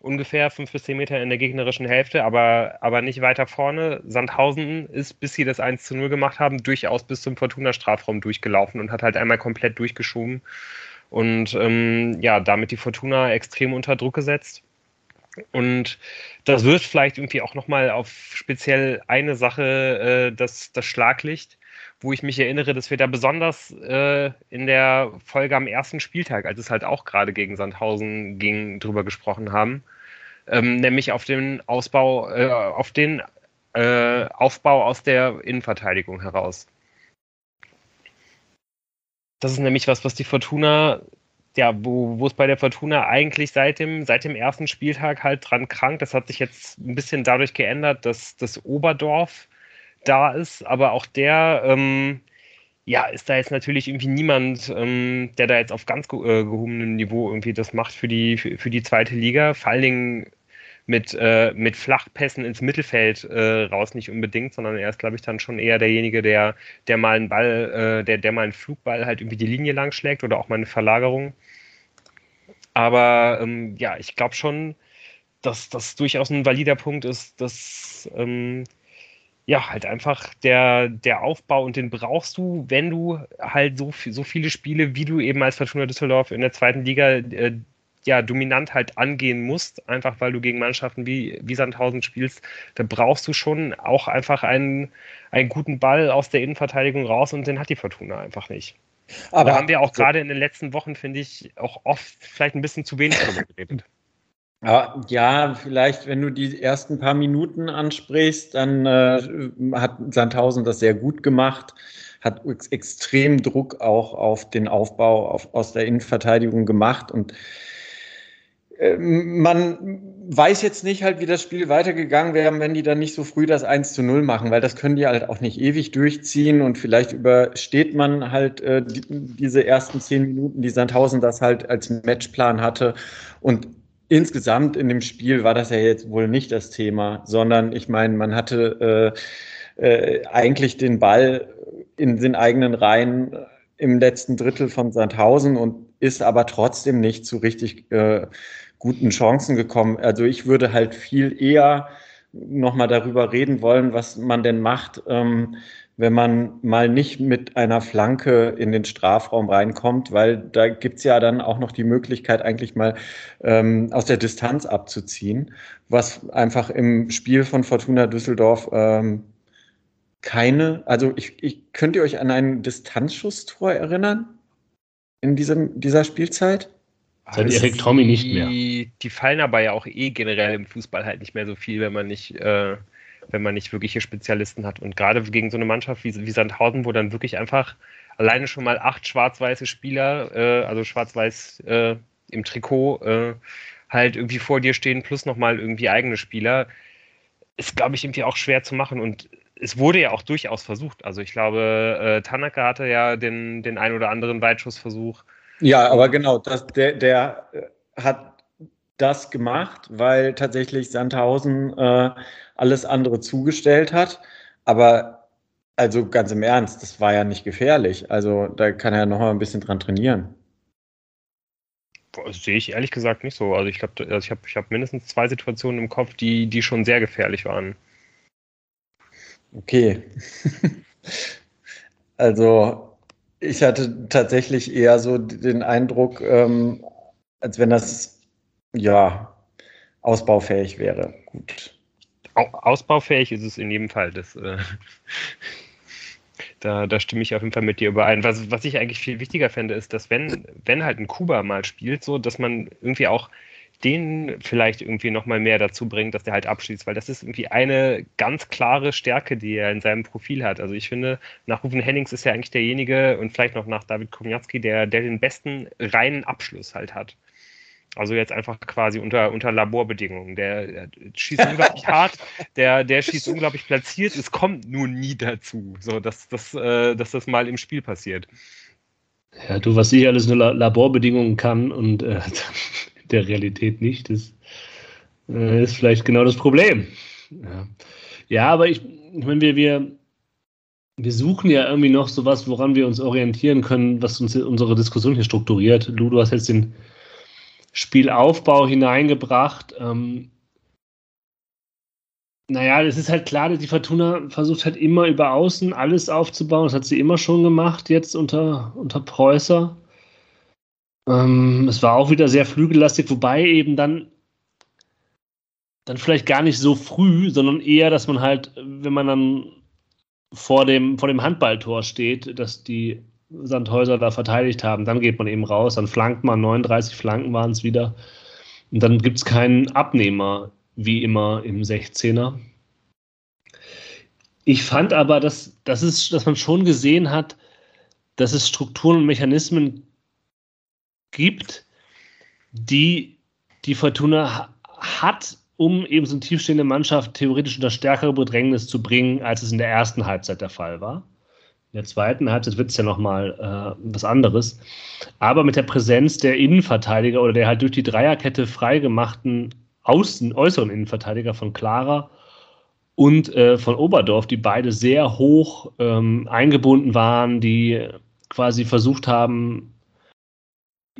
Ungefähr fünf bis zehn Meter in der gegnerischen Hälfte, aber, aber nicht weiter vorne. Sandhausen ist, bis sie das 1 zu 0 gemacht haben, durchaus bis zum Fortuna-Strafraum durchgelaufen und hat halt einmal komplett durchgeschoben. Und ähm, ja, damit die Fortuna extrem unter Druck gesetzt. Und das wirft vielleicht irgendwie auch nochmal auf speziell eine Sache äh, das, das Schlaglicht, wo ich mich erinnere, dass wir da besonders äh, in der Folge am ersten Spieltag, als es halt auch gerade gegen Sandhausen ging, drüber gesprochen haben. Ähm, nämlich auf den Ausbau, äh, auf den äh, Aufbau aus der Innenverteidigung heraus. Das ist nämlich was, was die Fortuna ja, wo, es bei der Fortuna eigentlich seit dem, seit dem ersten Spieltag halt dran krankt. Das hat sich jetzt ein bisschen dadurch geändert, dass das Oberdorf da ist, aber auch der, ähm, ja, ist da jetzt natürlich irgendwie niemand, ähm, der da jetzt auf ganz äh, gehobenem Niveau irgendwie das macht für die, für, für, die zweite Liga. Vor allen Dingen mit, äh, mit Flachpässen ins Mittelfeld äh, raus nicht unbedingt, sondern er ist, glaube ich, dann schon eher derjenige, der, der mal einen Ball, äh, der, der mal einen Flugball halt irgendwie die Linie lang schlägt oder auch mal eine Verlagerung. Aber ähm, ja, ich glaube schon, dass das durchaus ein valider Punkt ist, dass ähm, ja halt einfach der, der Aufbau und den brauchst du, wenn du halt so, so viele Spiele, wie du eben als Fortuna Düsseldorf in der zweiten Liga äh, ja, dominant halt angehen musst, einfach weil du gegen Mannschaften wie, wie Sandhausen spielst, da brauchst du schon auch einfach einen, einen guten Ball aus der Innenverteidigung raus und den hat die Fortuna einfach nicht. Aber da haben wir auch gerade in den letzten Wochen, finde ich, auch oft vielleicht ein bisschen zu wenig darüber geredet. Ja, vielleicht, wenn du die ersten paar Minuten ansprichst, dann äh, hat Sandhausen das sehr gut gemacht, hat ex extrem Druck auch auf den Aufbau auf, aus der Innenverteidigung gemacht und ähm, man weiß jetzt nicht halt, wie das Spiel weitergegangen wäre, wenn die dann nicht so früh das 1 zu 0 machen, weil das können die halt auch nicht ewig durchziehen und vielleicht übersteht man halt äh, die, diese ersten zehn Minuten, die Sandhausen das halt als Matchplan hatte und insgesamt in dem Spiel war das ja jetzt wohl nicht das Thema, sondern ich meine, man hatte äh, äh, eigentlich den Ball in den eigenen Reihen im letzten Drittel von Sandhausen und ist aber trotzdem nicht so richtig äh, guten Chancen gekommen. Also ich würde halt viel eher nochmal darüber reden wollen, was man denn macht, ähm, wenn man mal nicht mit einer Flanke in den Strafraum reinkommt, weil da gibt's ja dann auch noch die Möglichkeit, eigentlich mal ähm, aus der Distanz abzuziehen, was einfach im Spiel von Fortuna Düsseldorf ähm, keine, also ich, ich könnt ihr euch an ein Distanzschusstor erinnern in diesem, dieser Spielzeit? Seit also Erik Tommy nicht mehr. Die fallen aber ja auch eh generell im Fußball halt nicht mehr so viel, wenn man nicht, äh, wenn man nicht wirkliche Spezialisten hat. Und gerade gegen so eine Mannschaft wie, wie Sandhausen, wo dann wirklich einfach alleine schon mal acht schwarz-weiße Spieler, äh, also schwarz-weiß äh, im Trikot, äh, halt irgendwie vor dir stehen, plus nochmal irgendwie eigene Spieler, ist, glaube ich, irgendwie auch schwer zu machen. Und es wurde ja auch durchaus versucht. Also ich glaube, äh, Tanaka hatte ja den, den ein oder anderen Weitschussversuch. Ja, aber genau, das, der, der äh, hat das gemacht, weil tatsächlich Sandhausen äh, alles andere zugestellt hat. Aber also ganz im Ernst, das war ja nicht gefährlich. Also da kann er noch mal ein bisschen dran trainieren. Das sehe ich ehrlich gesagt nicht so. Also ich glaube, also ich habe ich hab mindestens zwei Situationen im Kopf, die, die schon sehr gefährlich waren. Okay. also ich hatte tatsächlich eher so den Eindruck, ähm, als wenn das ja ausbaufähig wäre. Gut. Ausbaufähig ist es in jedem Fall. Das, äh, da, da stimme ich auf jeden Fall mit dir überein. Was, was ich eigentlich viel wichtiger fände, ist, dass wenn, wenn halt ein Kuba mal spielt, so, dass man irgendwie auch den vielleicht irgendwie nochmal mehr dazu bringt, dass der halt abschließt, weil das ist irgendwie eine ganz klare Stärke, die er in seinem Profil hat. Also ich finde, nach Rufen Hennings ist er eigentlich derjenige und vielleicht noch nach David Komiatski, der, der den besten reinen Abschluss halt hat. Also jetzt einfach quasi unter, unter Laborbedingungen. Der, der schießt unglaublich hart, der, der schießt unglaublich platziert. Es kommt nur nie dazu, so dass, dass, äh, dass das mal im Spiel passiert. Ja, du, was ich alles nur Laborbedingungen kann und äh, der Realität nicht, ist, äh, ist vielleicht genau das Problem. Ja, ja aber ich, ich meine, wir, wir, wir suchen ja irgendwie noch sowas, woran wir uns orientieren können, was uns unsere Diskussion hier strukturiert. Lu, du hast jetzt den Spielaufbau hineingebracht. Ähm, naja, es ist halt klar, dass die Fortuna versucht halt immer über außen alles aufzubauen. Das hat sie immer schon gemacht, jetzt unter, unter Preußer. Ähm, es war auch wieder sehr flügellastig, wobei eben dann, dann vielleicht gar nicht so früh, sondern eher, dass man halt, wenn man dann vor dem, vor dem Handballtor steht, dass die Sandhäuser da verteidigt haben. Dann geht man eben raus, dann flankt man, 39 Flanken waren es wieder. Und dann gibt es keinen Abnehmer, wie immer im 16er. Ich fand aber, dass, dass, es, dass man schon gesehen hat, dass es Strukturen und Mechanismen gibt, die die Fortuna hat, um eben so eine tiefstehende Mannschaft theoretisch unter stärkere Bedrängnis zu bringen, als es in der ersten Halbzeit der Fall war. In der zweiten Halbzeit wird es ja nochmal äh, was anderes. Aber mit der Präsenz der Innenverteidiger oder der halt durch die Dreierkette freigemachten außen, äußeren Innenverteidiger von Clara und äh, von Oberdorf, die beide sehr hoch ähm, eingebunden waren, die quasi versucht haben,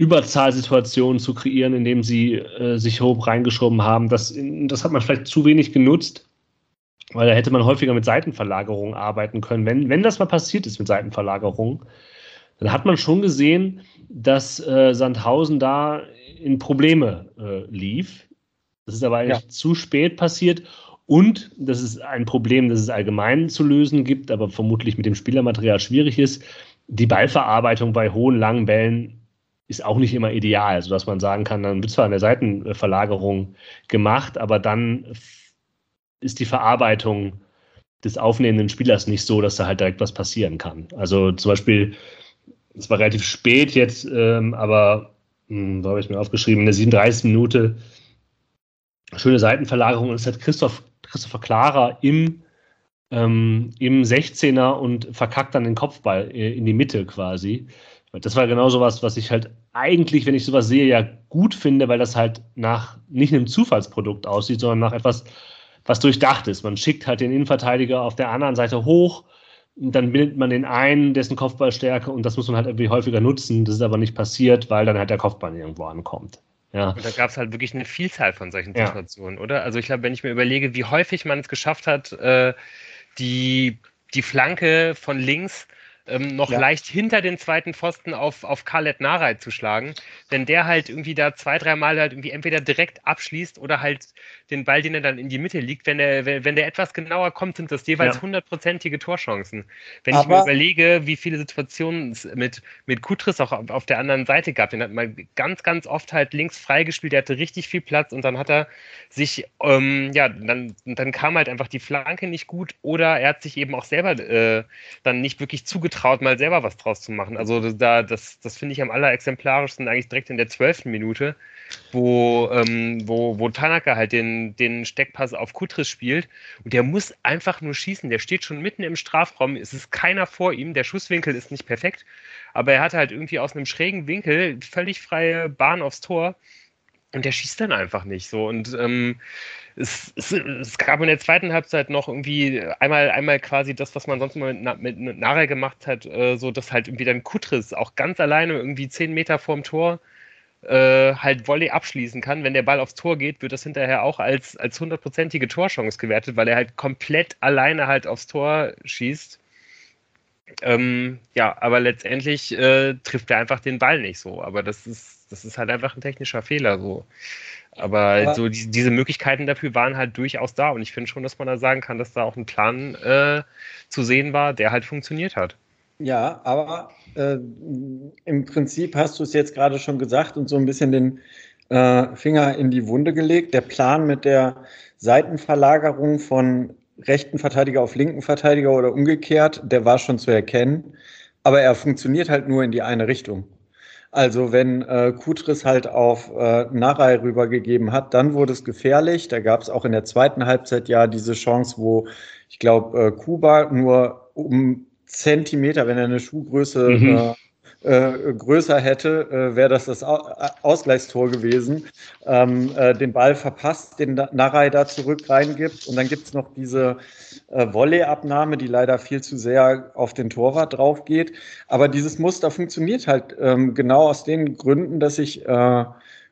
Überzahlsituationen zu kreieren, indem sie äh, sich hoch reingeschoben haben. Das, das hat man vielleicht zu wenig genutzt. Weil da hätte man häufiger mit Seitenverlagerungen arbeiten können. Wenn, wenn das mal passiert ist mit Seitenverlagerungen, dann hat man schon gesehen, dass äh, Sandhausen da in Probleme äh, lief. Das ist aber eigentlich ja. zu spät passiert. Und das ist ein Problem, das es allgemein zu lösen gibt, aber vermutlich mit dem Spielermaterial schwierig ist. Die Ballverarbeitung bei hohen, langen Bällen ist auch nicht immer ideal, sodass man sagen kann, dann wird zwar eine Seitenverlagerung gemacht, aber dann ist die Verarbeitung des aufnehmenden Spielers nicht so, dass da halt direkt was passieren kann. Also zum Beispiel, es war relativ spät jetzt, ähm, aber hm, so habe ich mir aufgeschrieben, in der 37. Minute schöne Seitenverlagerung und es hat Christoph, Christopher Klarer im, ähm, im 16er und verkackt dann den Kopfball äh, in die Mitte quasi. Das war genau sowas, was ich halt eigentlich, wenn ich sowas sehe, ja gut finde, weil das halt nach nicht einem Zufallsprodukt aussieht, sondern nach etwas, was durchdacht ist. Man schickt halt den Innenverteidiger auf der anderen Seite hoch, dann bindet man den einen, dessen Kopfballstärke und das muss man halt irgendwie häufiger nutzen. Das ist aber nicht passiert, weil dann halt der Kopfball irgendwo ankommt. Ja. Und da gab es halt wirklich eine Vielzahl von solchen Situationen, ja. oder? Also ich glaube, wenn ich mir überlege, wie häufig man es geschafft hat, äh, die, die Flanke von links ähm, noch ja. leicht hinter den zweiten Pfosten auf, auf Khaled Narei zu schlagen. Wenn der halt irgendwie da zwei, dreimal halt irgendwie entweder direkt abschließt oder halt den Ball, den er dann in die Mitte liegt, wenn der, wenn der etwas genauer kommt, sind das jeweils hundertprozentige ja. Torchancen. Wenn Aber ich mir überlege, wie viele Situationen es mit, mit Kutris auch auf, auf der anderen Seite gab, den hat man ganz, ganz oft halt links freigespielt, der hatte richtig viel Platz und dann hat er sich, ähm, ja, dann, dann kam halt einfach die Flanke nicht gut oder er hat sich eben auch selber äh, dann nicht wirklich zugetraut traut, mal selber was draus zu machen. Also da, das, das finde ich am allerexemplarischsten eigentlich direkt in der zwölften Minute, wo, ähm, wo, wo Tanaka halt den, den Steckpass auf Kutris spielt und der muss einfach nur schießen. Der steht schon mitten im Strafraum, es ist keiner vor ihm, der Schusswinkel ist nicht perfekt, aber er hat halt irgendwie aus einem schrägen Winkel völlig freie Bahn aufs Tor und der schießt dann einfach nicht so. Und ähm, es, es, es, gab in der zweiten Halbzeit noch irgendwie einmal, einmal quasi das, was man sonst mal mit, mit Nara gemacht hat, äh, so dass halt irgendwie dann Kutris auch ganz alleine irgendwie zehn Meter vorm Tor äh, halt Volley abschließen kann. Wenn der Ball aufs Tor geht, wird das hinterher auch als, als hundertprozentige Torchance gewertet, weil er halt komplett alleine halt aufs Tor schießt. Ähm, ja, aber letztendlich äh, trifft er einfach den Ball nicht so. Aber das ist, das ist halt einfach ein technischer Fehler so. Aber, aber so die, diese Möglichkeiten dafür waren halt durchaus da und ich finde schon, dass man da sagen kann, dass da auch ein Plan äh, zu sehen war, der halt funktioniert hat. Ja, aber äh, im Prinzip hast du es jetzt gerade schon gesagt und so ein bisschen den äh, Finger in die Wunde gelegt. Der Plan mit der Seitenverlagerung von rechten Verteidiger auf linken Verteidiger oder umgekehrt, der war schon zu erkennen. Aber er funktioniert halt nur in die eine Richtung. Also wenn äh, Kutris halt auf äh, Naray rübergegeben hat, dann wurde es gefährlich. Da gab es auch in der zweiten Halbzeit ja diese Chance, wo ich glaube, äh, Kuba nur um Zentimeter, wenn er eine Schuhgröße mhm. äh, äh, größer hätte, äh, wäre das das Ausgleichstor gewesen. Ähm, äh, den Ball verpasst, den Narei da zurück reingibt. Und dann gibt es noch diese äh, Volley-Abnahme, die leider viel zu sehr auf den Torwart drauf geht. Aber dieses Muster funktioniert halt ähm, genau aus den Gründen, dass ich äh,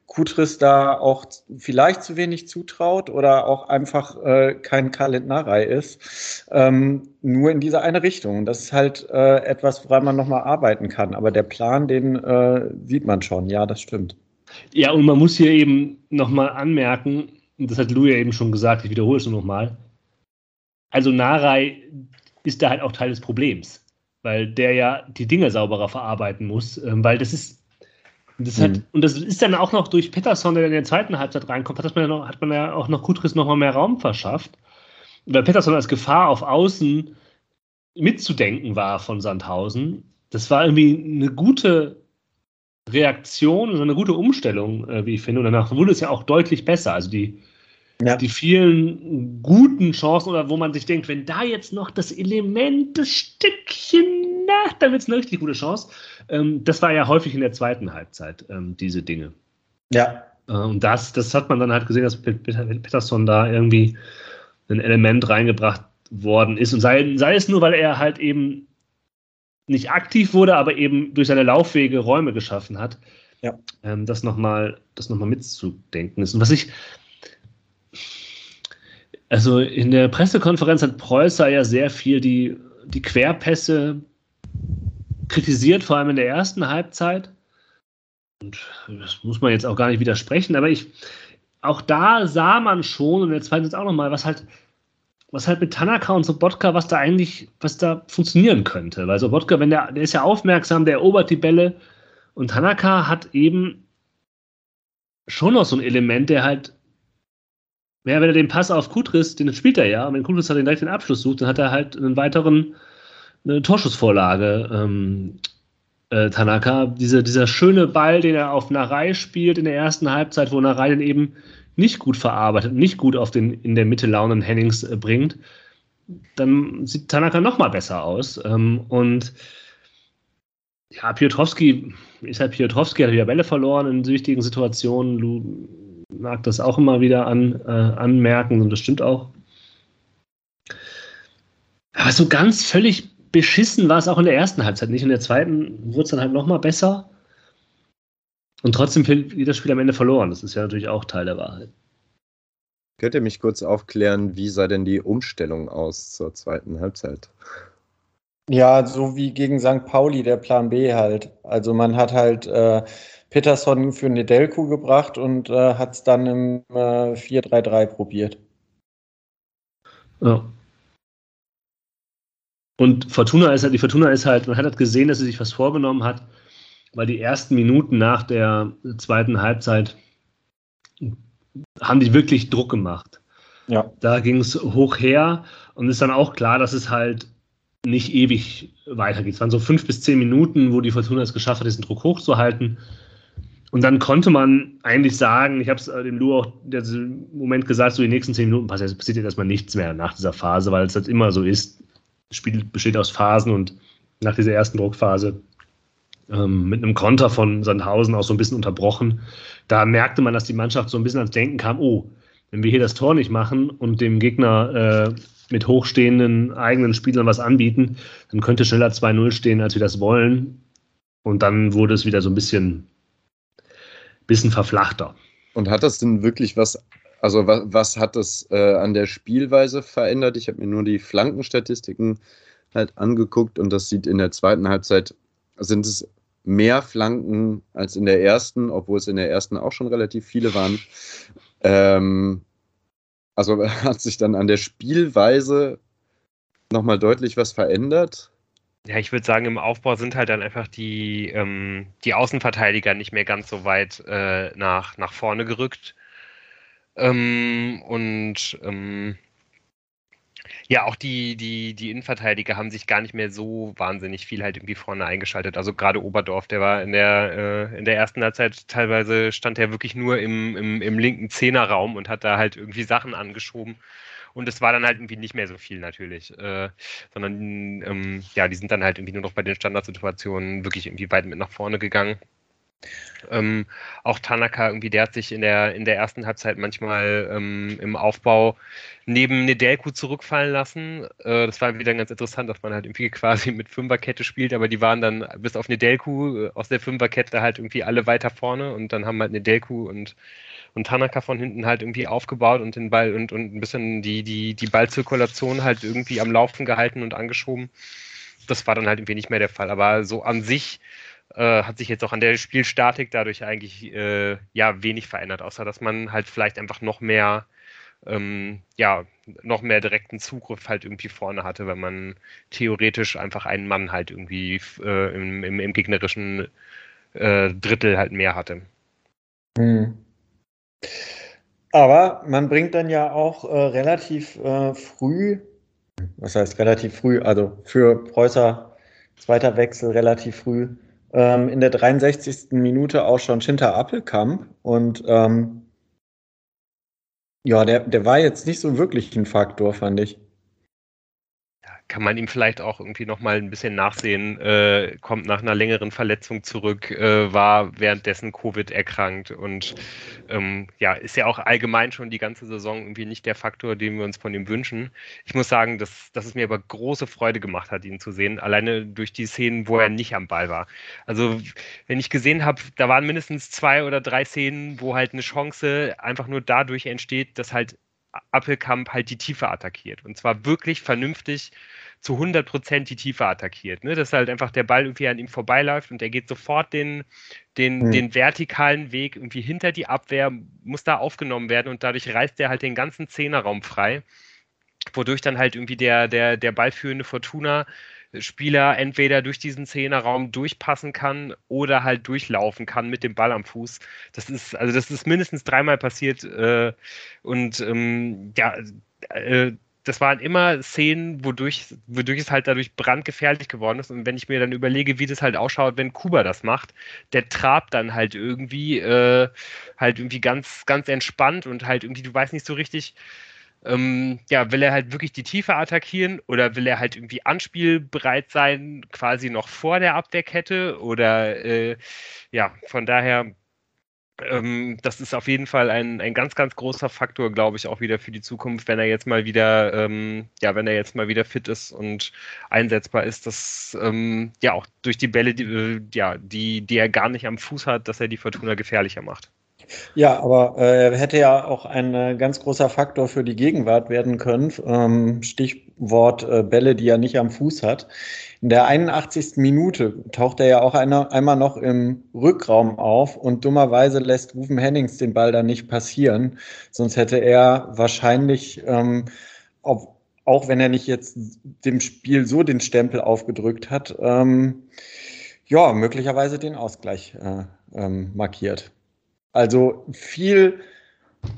Kutris da auch vielleicht zu wenig zutraut oder auch einfach äh, kein Kalendnarei ist. Ähm, nur in diese eine Richtung. Das ist halt äh, etwas, woran man nochmal arbeiten kann. Aber der Plan, den äh, sieht man schon. Ja, das stimmt. Ja, und man muss hier eben nochmal anmerken, das hat Lou ja eben schon gesagt, ich wiederhole es nur nochmal. Also Narei ist da halt auch Teil des Problems, weil der ja die Dinge sauberer verarbeiten muss, ähm, weil das ist und das, hat, mhm. und das ist dann auch noch durch Pettersson, der in der zweiten Halbzeit reinkommt, hat man ja, noch, hat man ja auch noch Kutris noch mal mehr Raum verschafft. Weil Pettersson als Gefahr auf Außen mitzudenken war von Sandhausen. Das war irgendwie eine gute Reaktion und eine gute Umstellung, äh, wie ich finde. Und danach wurde es ja auch deutlich besser. Also die, ja. die vielen guten Chancen oder wo man sich denkt, wenn da jetzt noch das Element, das Stückchen, na, dann wird es eine richtig gute Chance. Ähm, das war ja häufig in der zweiten Halbzeit, ähm, diese Dinge. Ja. Äh, und das, das hat man dann halt gesehen, dass Peterson da irgendwie ein Element reingebracht worden ist. Und sei, sei es nur, weil er halt eben nicht aktiv wurde, aber eben durch seine Laufwege Räume geschaffen hat. Ja. Ähm, das nochmal noch mitzudenken ist. Und was ich, also in der Pressekonferenz hat Preußer ja sehr viel die, die Querpässe kritisiert, vor allem in der ersten Halbzeit. Und das muss man jetzt auch gar nicht widersprechen, aber ich, auch da sah man schon, und der zweiten jetzt auch nochmal, was halt, was halt mit Tanaka und Sobotka, was da eigentlich, was da funktionieren könnte. Weil Sobotka, wenn der, der ist ja aufmerksam, der erobert die Bälle und Tanaka hat eben schon noch so ein Element, der halt ja, wenn er den Pass auf Kutris, den spielt er ja, und wenn Kutris halt direkt den Abschluss sucht, dann hat er halt einen weiteren eine Torschussvorlage. Ähm, äh, Tanaka, dieser, dieser schöne Ball, den er auf Narei spielt in der ersten Halbzeit, wo Narei den eben nicht gut verarbeitet, nicht gut auf den in der Mitte launen Hennings äh, bringt, dann sieht Tanaka noch mal besser aus. Ähm, und ja, Piotrowski ist halt Piotrowski, hat wieder Bälle verloren in wichtigen Situationen. Lu mag das auch immer wieder an, äh, anmerken und das stimmt auch. Aber so ganz völlig beschissen war es auch in der ersten Halbzeit nicht. In der zweiten wurde es dann halt nochmal besser. Und trotzdem wird das Spiel am Ende verloren. Das ist ja natürlich auch Teil der Wahrheit. Könnt ihr mich kurz aufklären, wie sah denn die Umstellung aus zur zweiten Halbzeit? Ja, so wie gegen St. Pauli der Plan B halt. Also man hat halt äh, Peterson für Nedelko gebracht und äh, hat es dann im äh, 4-3-3 probiert. Ja. Und Fortuna ist halt, die Fortuna ist halt, man hat halt gesehen, dass sie sich was vorgenommen hat, weil die ersten Minuten nach der zweiten Halbzeit haben die wirklich Druck gemacht. Ja. Da ging es hoch her und ist dann auch klar, dass es halt nicht ewig weitergeht. Es waren so fünf bis zehn Minuten, wo die Fortuna es geschafft hat, diesen Druck hochzuhalten. Und dann konnte man eigentlich sagen, ich habe es dem Lou auch im Moment gesagt, so die nächsten zehn Minuten passiert, passiert jetzt erstmal nichts mehr nach dieser Phase, weil es halt immer so ist. Das Spiel besteht aus Phasen und nach dieser ersten Druckphase ähm, mit einem Konter von Sandhausen auch so ein bisschen unterbrochen. Da merkte man, dass die Mannschaft so ein bisschen ans Denken kam, oh, wenn wir hier das Tor nicht machen und dem Gegner äh, mit hochstehenden eigenen Spielern was anbieten, dann könnte schneller 2-0 stehen, als wir das wollen. Und dann wurde es wieder so ein bisschen, bisschen verflachter. Und hat das denn wirklich was also was, was hat das äh, an der Spielweise verändert? Ich habe mir nur die Flankenstatistiken halt angeguckt und das sieht in der zweiten Halbzeit, sind es mehr Flanken als in der ersten, obwohl es in der ersten auch schon relativ viele waren. Ähm, also hat sich dann an der Spielweise nochmal deutlich was verändert? ja, ich würde sagen, im Aufbau sind halt dann einfach die, ähm, die Außenverteidiger nicht mehr ganz so weit äh, nach, nach vorne gerückt. Ähm, und ähm, ja, auch die, die, die Innenverteidiger haben sich gar nicht mehr so wahnsinnig viel halt irgendwie vorne eingeschaltet. Also gerade Oberdorf, der war in der, äh, in der ersten Halbzeit teilweise stand er wirklich nur im, im, im linken Zehnerraum und hat da halt irgendwie Sachen angeschoben. Und es war dann halt irgendwie nicht mehr so viel natürlich, äh, sondern ähm, ja, die sind dann halt irgendwie nur noch bei den Standardsituationen wirklich irgendwie weit mit nach vorne gegangen. Ähm, auch Tanaka irgendwie, der hat sich in der, in der ersten Halbzeit manchmal ähm, im Aufbau neben Nedelku zurückfallen lassen. Äh, das war wieder ganz interessant, dass man halt irgendwie quasi mit Fünferkette spielt, aber die waren dann bis auf Nedelku äh, aus der Fünferkette halt irgendwie alle weiter vorne und dann haben halt Nedelku und, und Tanaka von hinten halt irgendwie aufgebaut und den Ball und, und ein bisschen die, die, die Ballzirkulation halt irgendwie am Laufen gehalten und angeschoben. Das war dann halt irgendwie nicht mehr der Fall. Aber so an sich äh, hat sich jetzt auch an der Spielstatik dadurch eigentlich äh, ja wenig verändert, außer dass man halt vielleicht einfach noch mehr ähm, ja, noch mehr direkten Zugriff halt irgendwie vorne hatte, wenn man theoretisch einfach einen Mann halt irgendwie äh, im, im, im, gegnerischen äh, Drittel halt mehr hatte. Hm. Aber man bringt dann ja auch äh, relativ früh, was heißt relativ früh, also für Preußer zweiter Wechsel relativ früh, ähm, in der 63. Minute auch schon Schinter Appelkamp und ähm, ja, der, der war jetzt nicht so wirklich ein Faktor, fand ich kann man ihm vielleicht auch irgendwie nochmal ein bisschen nachsehen, äh, kommt nach einer längeren Verletzung zurück, äh, war währenddessen Covid erkrankt und ähm, ja, ist ja auch allgemein schon die ganze Saison irgendwie nicht der Faktor, den wir uns von ihm wünschen. Ich muss sagen, dass, dass es mir aber große Freude gemacht hat, ihn zu sehen, alleine durch die Szenen, wo er nicht am Ball war. Also, wenn ich gesehen habe, da waren mindestens zwei oder drei Szenen, wo halt eine Chance einfach nur dadurch entsteht, dass halt Appelkamp halt die Tiefe attackiert. Und zwar wirklich vernünftig zu 100 Prozent die Tiefe attackiert. Ne? Dass halt einfach der Ball irgendwie an ihm vorbeiläuft und er geht sofort den, den, mhm. den vertikalen Weg irgendwie hinter die Abwehr, muss da aufgenommen werden und dadurch reißt er halt den ganzen Zehnerraum frei, wodurch dann halt irgendwie der, der, der ballführende Fortuna Spieler entweder durch diesen Zehnerraum durchpassen kann oder halt durchlaufen kann mit dem Ball am Fuß. Das ist, also das ist mindestens dreimal passiert äh, und ähm, ja, äh, das waren immer Szenen, wodurch, wodurch es halt dadurch brandgefährlich geworden ist. Und wenn ich mir dann überlege, wie das halt ausschaut, wenn Kuba das macht, der trabt dann halt irgendwie, äh, halt irgendwie ganz, ganz entspannt und halt irgendwie, du weißt nicht so richtig, ähm, ja, will er halt wirklich die Tiefe attackieren oder will er halt irgendwie anspielbereit sein, quasi noch vor der Abwehrkette oder äh, ja, von daher ähm, das ist auf jeden Fall ein, ein ganz, ganz großer Faktor, glaube ich, auch wieder für die Zukunft, wenn er jetzt mal wieder, ähm, ja, wenn er jetzt mal wieder fit ist und einsetzbar ist, dass ähm, ja auch durch die Bälle, die, äh, ja, die, die er gar nicht am Fuß hat, dass er die Fortuna gefährlicher macht. Ja, aber er äh, hätte ja auch ein äh, ganz großer Faktor für die Gegenwart werden können. Ähm, Stichwort äh, Bälle, die er nicht am Fuß hat. In der 81. Minute taucht er ja auch einer, einmal noch im Rückraum auf und dummerweise lässt Rufen Hennings den Ball dann nicht passieren. Sonst hätte er wahrscheinlich, ähm, ob, auch wenn er nicht jetzt dem Spiel so den Stempel aufgedrückt hat, ähm, ja, möglicherweise den Ausgleich äh, ähm, markiert. Also viel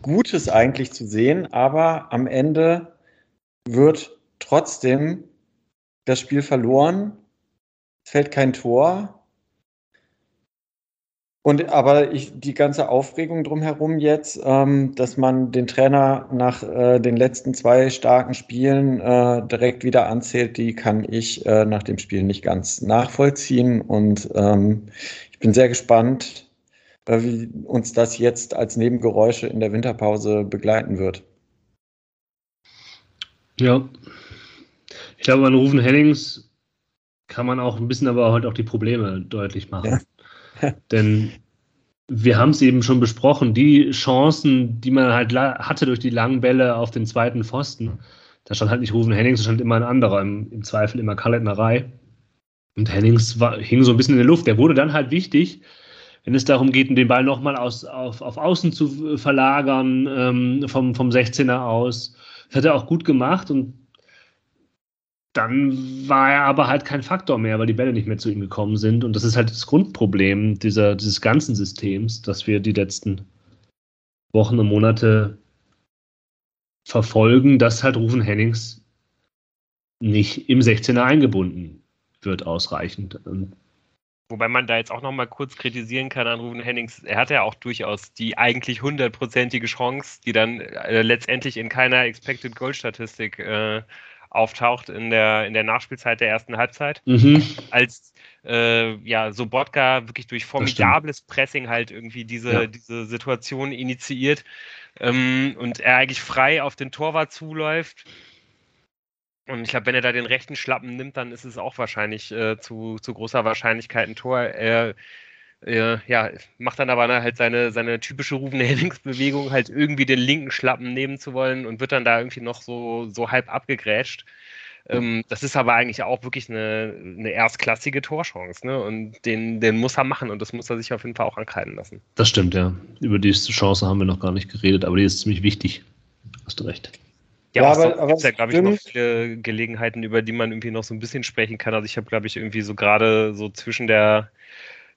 Gutes eigentlich zu sehen, aber am Ende wird trotzdem das Spiel verloren, es fällt kein Tor. Und aber ich, die ganze Aufregung drumherum jetzt, ähm, dass man den Trainer nach äh, den letzten zwei starken Spielen äh, direkt wieder anzählt, die kann ich äh, nach dem Spiel nicht ganz nachvollziehen. Und ähm, ich bin sehr gespannt, äh, wie uns das jetzt als Nebengeräusche in der Winterpause begleiten wird. Ja, ich glaube, an Rufen Hennings kann man auch ein bisschen aber halt auch die Probleme deutlich machen. Ja. Denn wir haben es eben schon besprochen, die Chancen, die man halt hatte durch die langen Bälle auf den zweiten Pfosten, da stand halt nicht Rufen Hennings, da stand immer ein anderer, im, im Zweifel immer Kalletnerei. Und Hennings war, hing so ein bisschen in der Luft. Der wurde dann halt wichtig, wenn es darum geht, den Ball nochmal auf, auf Außen zu verlagern, ähm, vom, vom 16er aus. Das hat er auch gut gemacht und dann war er aber halt kein Faktor mehr, weil die Bälle nicht mehr zu ihm gekommen sind. Und das ist halt das Grundproblem dieser, dieses ganzen Systems, dass wir die letzten Wochen und Monate verfolgen, dass halt Rufen Hennings nicht im 16er eingebunden wird ausreichend. Und Wobei man da jetzt auch noch mal kurz kritisieren kann an Ruben Hennings. Er hatte ja auch durchaus die eigentlich hundertprozentige Chance, die dann äh, letztendlich in keiner Expected Goal Statistik äh, auftaucht in der, in der Nachspielzeit der ersten Halbzeit. Mhm. Als äh, ja, Sobotka wirklich durch formidables Pressing halt irgendwie diese, ja. diese Situation initiiert ähm, und er eigentlich frei auf den Torwart zuläuft und ich glaube, wenn er da den rechten Schlappen nimmt, dann ist es auch wahrscheinlich äh, zu, zu großer Wahrscheinlichkeit ein Tor. Er äh, ja, macht dann aber halt seine, seine typische Rufen Hennings-Bewegung, halt irgendwie den linken Schlappen nehmen zu wollen und wird dann da irgendwie noch so, so halb abgegrätscht. Ähm, das ist aber eigentlich auch wirklich eine, eine erstklassige Torchance, ne? Und den, den muss er machen und das muss er sich auf jeden Fall auch ankreiden lassen. Das stimmt, ja. Über diese Chance haben wir noch gar nicht geredet, aber die ist ziemlich wichtig. Hast du recht. Ja, ja aber, aber es ja, glaube ich, noch viele Gelegenheiten, über die man irgendwie noch so ein bisschen sprechen kann. Also ich habe, glaube ich, irgendwie so gerade so zwischen der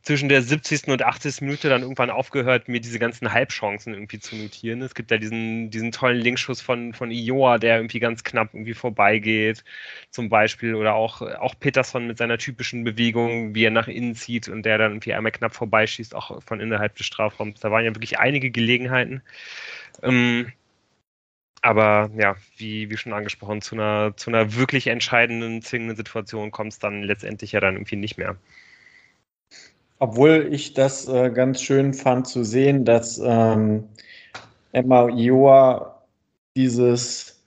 zwischen der 70. und 80. Minute dann irgendwann aufgehört, mir diese ganzen Halbchancen irgendwie zu notieren. Es gibt ja diesen, diesen tollen Linkschuss von, von Ioa, der irgendwie ganz knapp irgendwie vorbeigeht, zum Beispiel. Oder auch, auch Peterson mit seiner typischen Bewegung, wie er nach innen zieht und der dann irgendwie einmal knapp vorbeischießt, auch von innerhalb des Strafraums. Da waren ja wirklich einige Gelegenheiten. Ähm, aber ja, wie, wie schon angesprochen, zu einer, zu einer wirklich entscheidenden, zwingenden Situation kommt es dann letztendlich ja dann irgendwie nicht mehr. Obwohl ich das äh, ganz schön fand zu sehen, dass ähm, Emma Ioa dieses,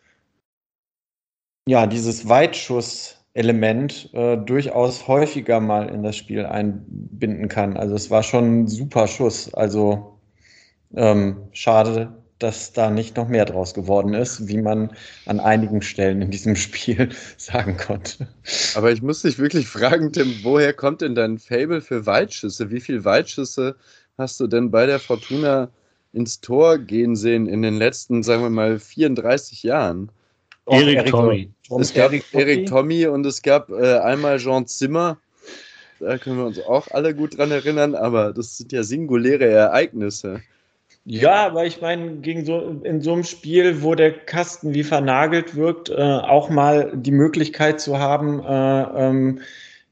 ja, dieses Weitschuss-Element äh, durchaus häufiger mal in das Spiel einbinden kann. Also es war schon ein super Schuss. Also ähm, schade, dass da nicht noch mehr draus geworden ist, wie man an einigen Stellen in diesem Spiel sagen konnte. Aber ich muss dich wirklich fragen, Tim, woher kommt denn dein Fable für Weitschüsse? Wie viele Weitschüsse hast du denn bei der Fortuna ins Tor gehen sehen in den letzten, sagen wir mal, 34 Jahren? Erik Tommy. Es gab Erik Tommy und es gab äh, einmal Jean Zimmer. Da können wir uns auch alle gut dran erinnern, aber das sind ja singuläre Ereignisse. Ja, aber ich meine, gegen so in so einem Spiel, wo der Kasten wie vernagelt wirkt, äh, auch mal die Möglichkeit zu haben, äh, ähm,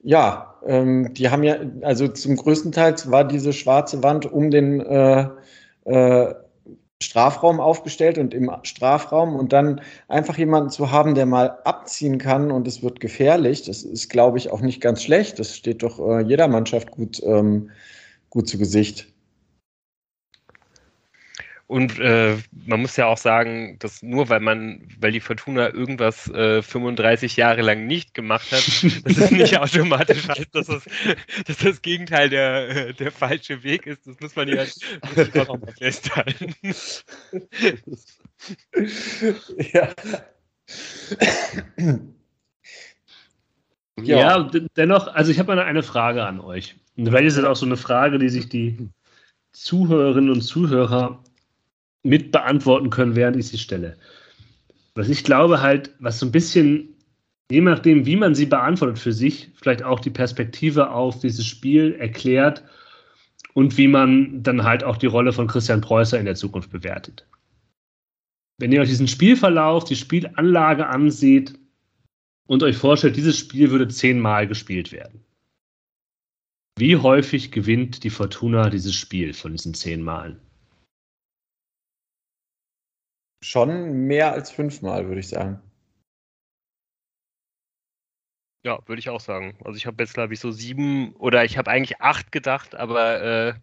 ja, ähm, die haben ja, also zum größten Teil war diese schwarze Wand um den äh, äh, Strafraum aufgestellt und im Strafraum und dann einfach jemanden zu haben, der mal abziehen kann und es wird gefährlich, das ist, glaube ich, auch nicht ganz schlecht. Das steht doch äh, jeder Mannschaft gut, ähm, gut zu Gesicht. Und äh, man muss ja auch sagen, dass nur weil man, weil die Fortuna irgendwas äh, 35 Jahre lang nicht gemacht hat, dass es nicht automatisch heißt, dass, es, dass das Gegenteil der, der falsche Weg ist. Das muss man ja auch mal festhalten. ja. Ja, dennoch, also ich habe eine Frage an euch. Und vielleicht ist es auch so eine Frage, die sich die Zuhörerinnen und Zuhörer mit beantworten können, während ich sie stelle. Was ich glaube halt, was so ein bisschen, je nachdem, wie man sie beantwortet für sich, vielleicht auch die Perspektive auf dieses Spiel erklärt und wie man dann halt auch die Rolle von Christian Preußer in der Zukunft bewertet. Wenn ihr euch diesen Spielverlauf, die Spielanlage ansieht und euch vorstellt, dieses Spiel würde zehnmal gespielt werden. Wie häufig gewinnt die Fortuna dieses Spiel von diesen zehn Malen? Schon mehr als fünfmal, würde ich sagen. Ja, würde ich auch sagen. Also ich habe jetzt, glaube ich, so sieben oder ich habe eigentlich acht gedacht, aber äh,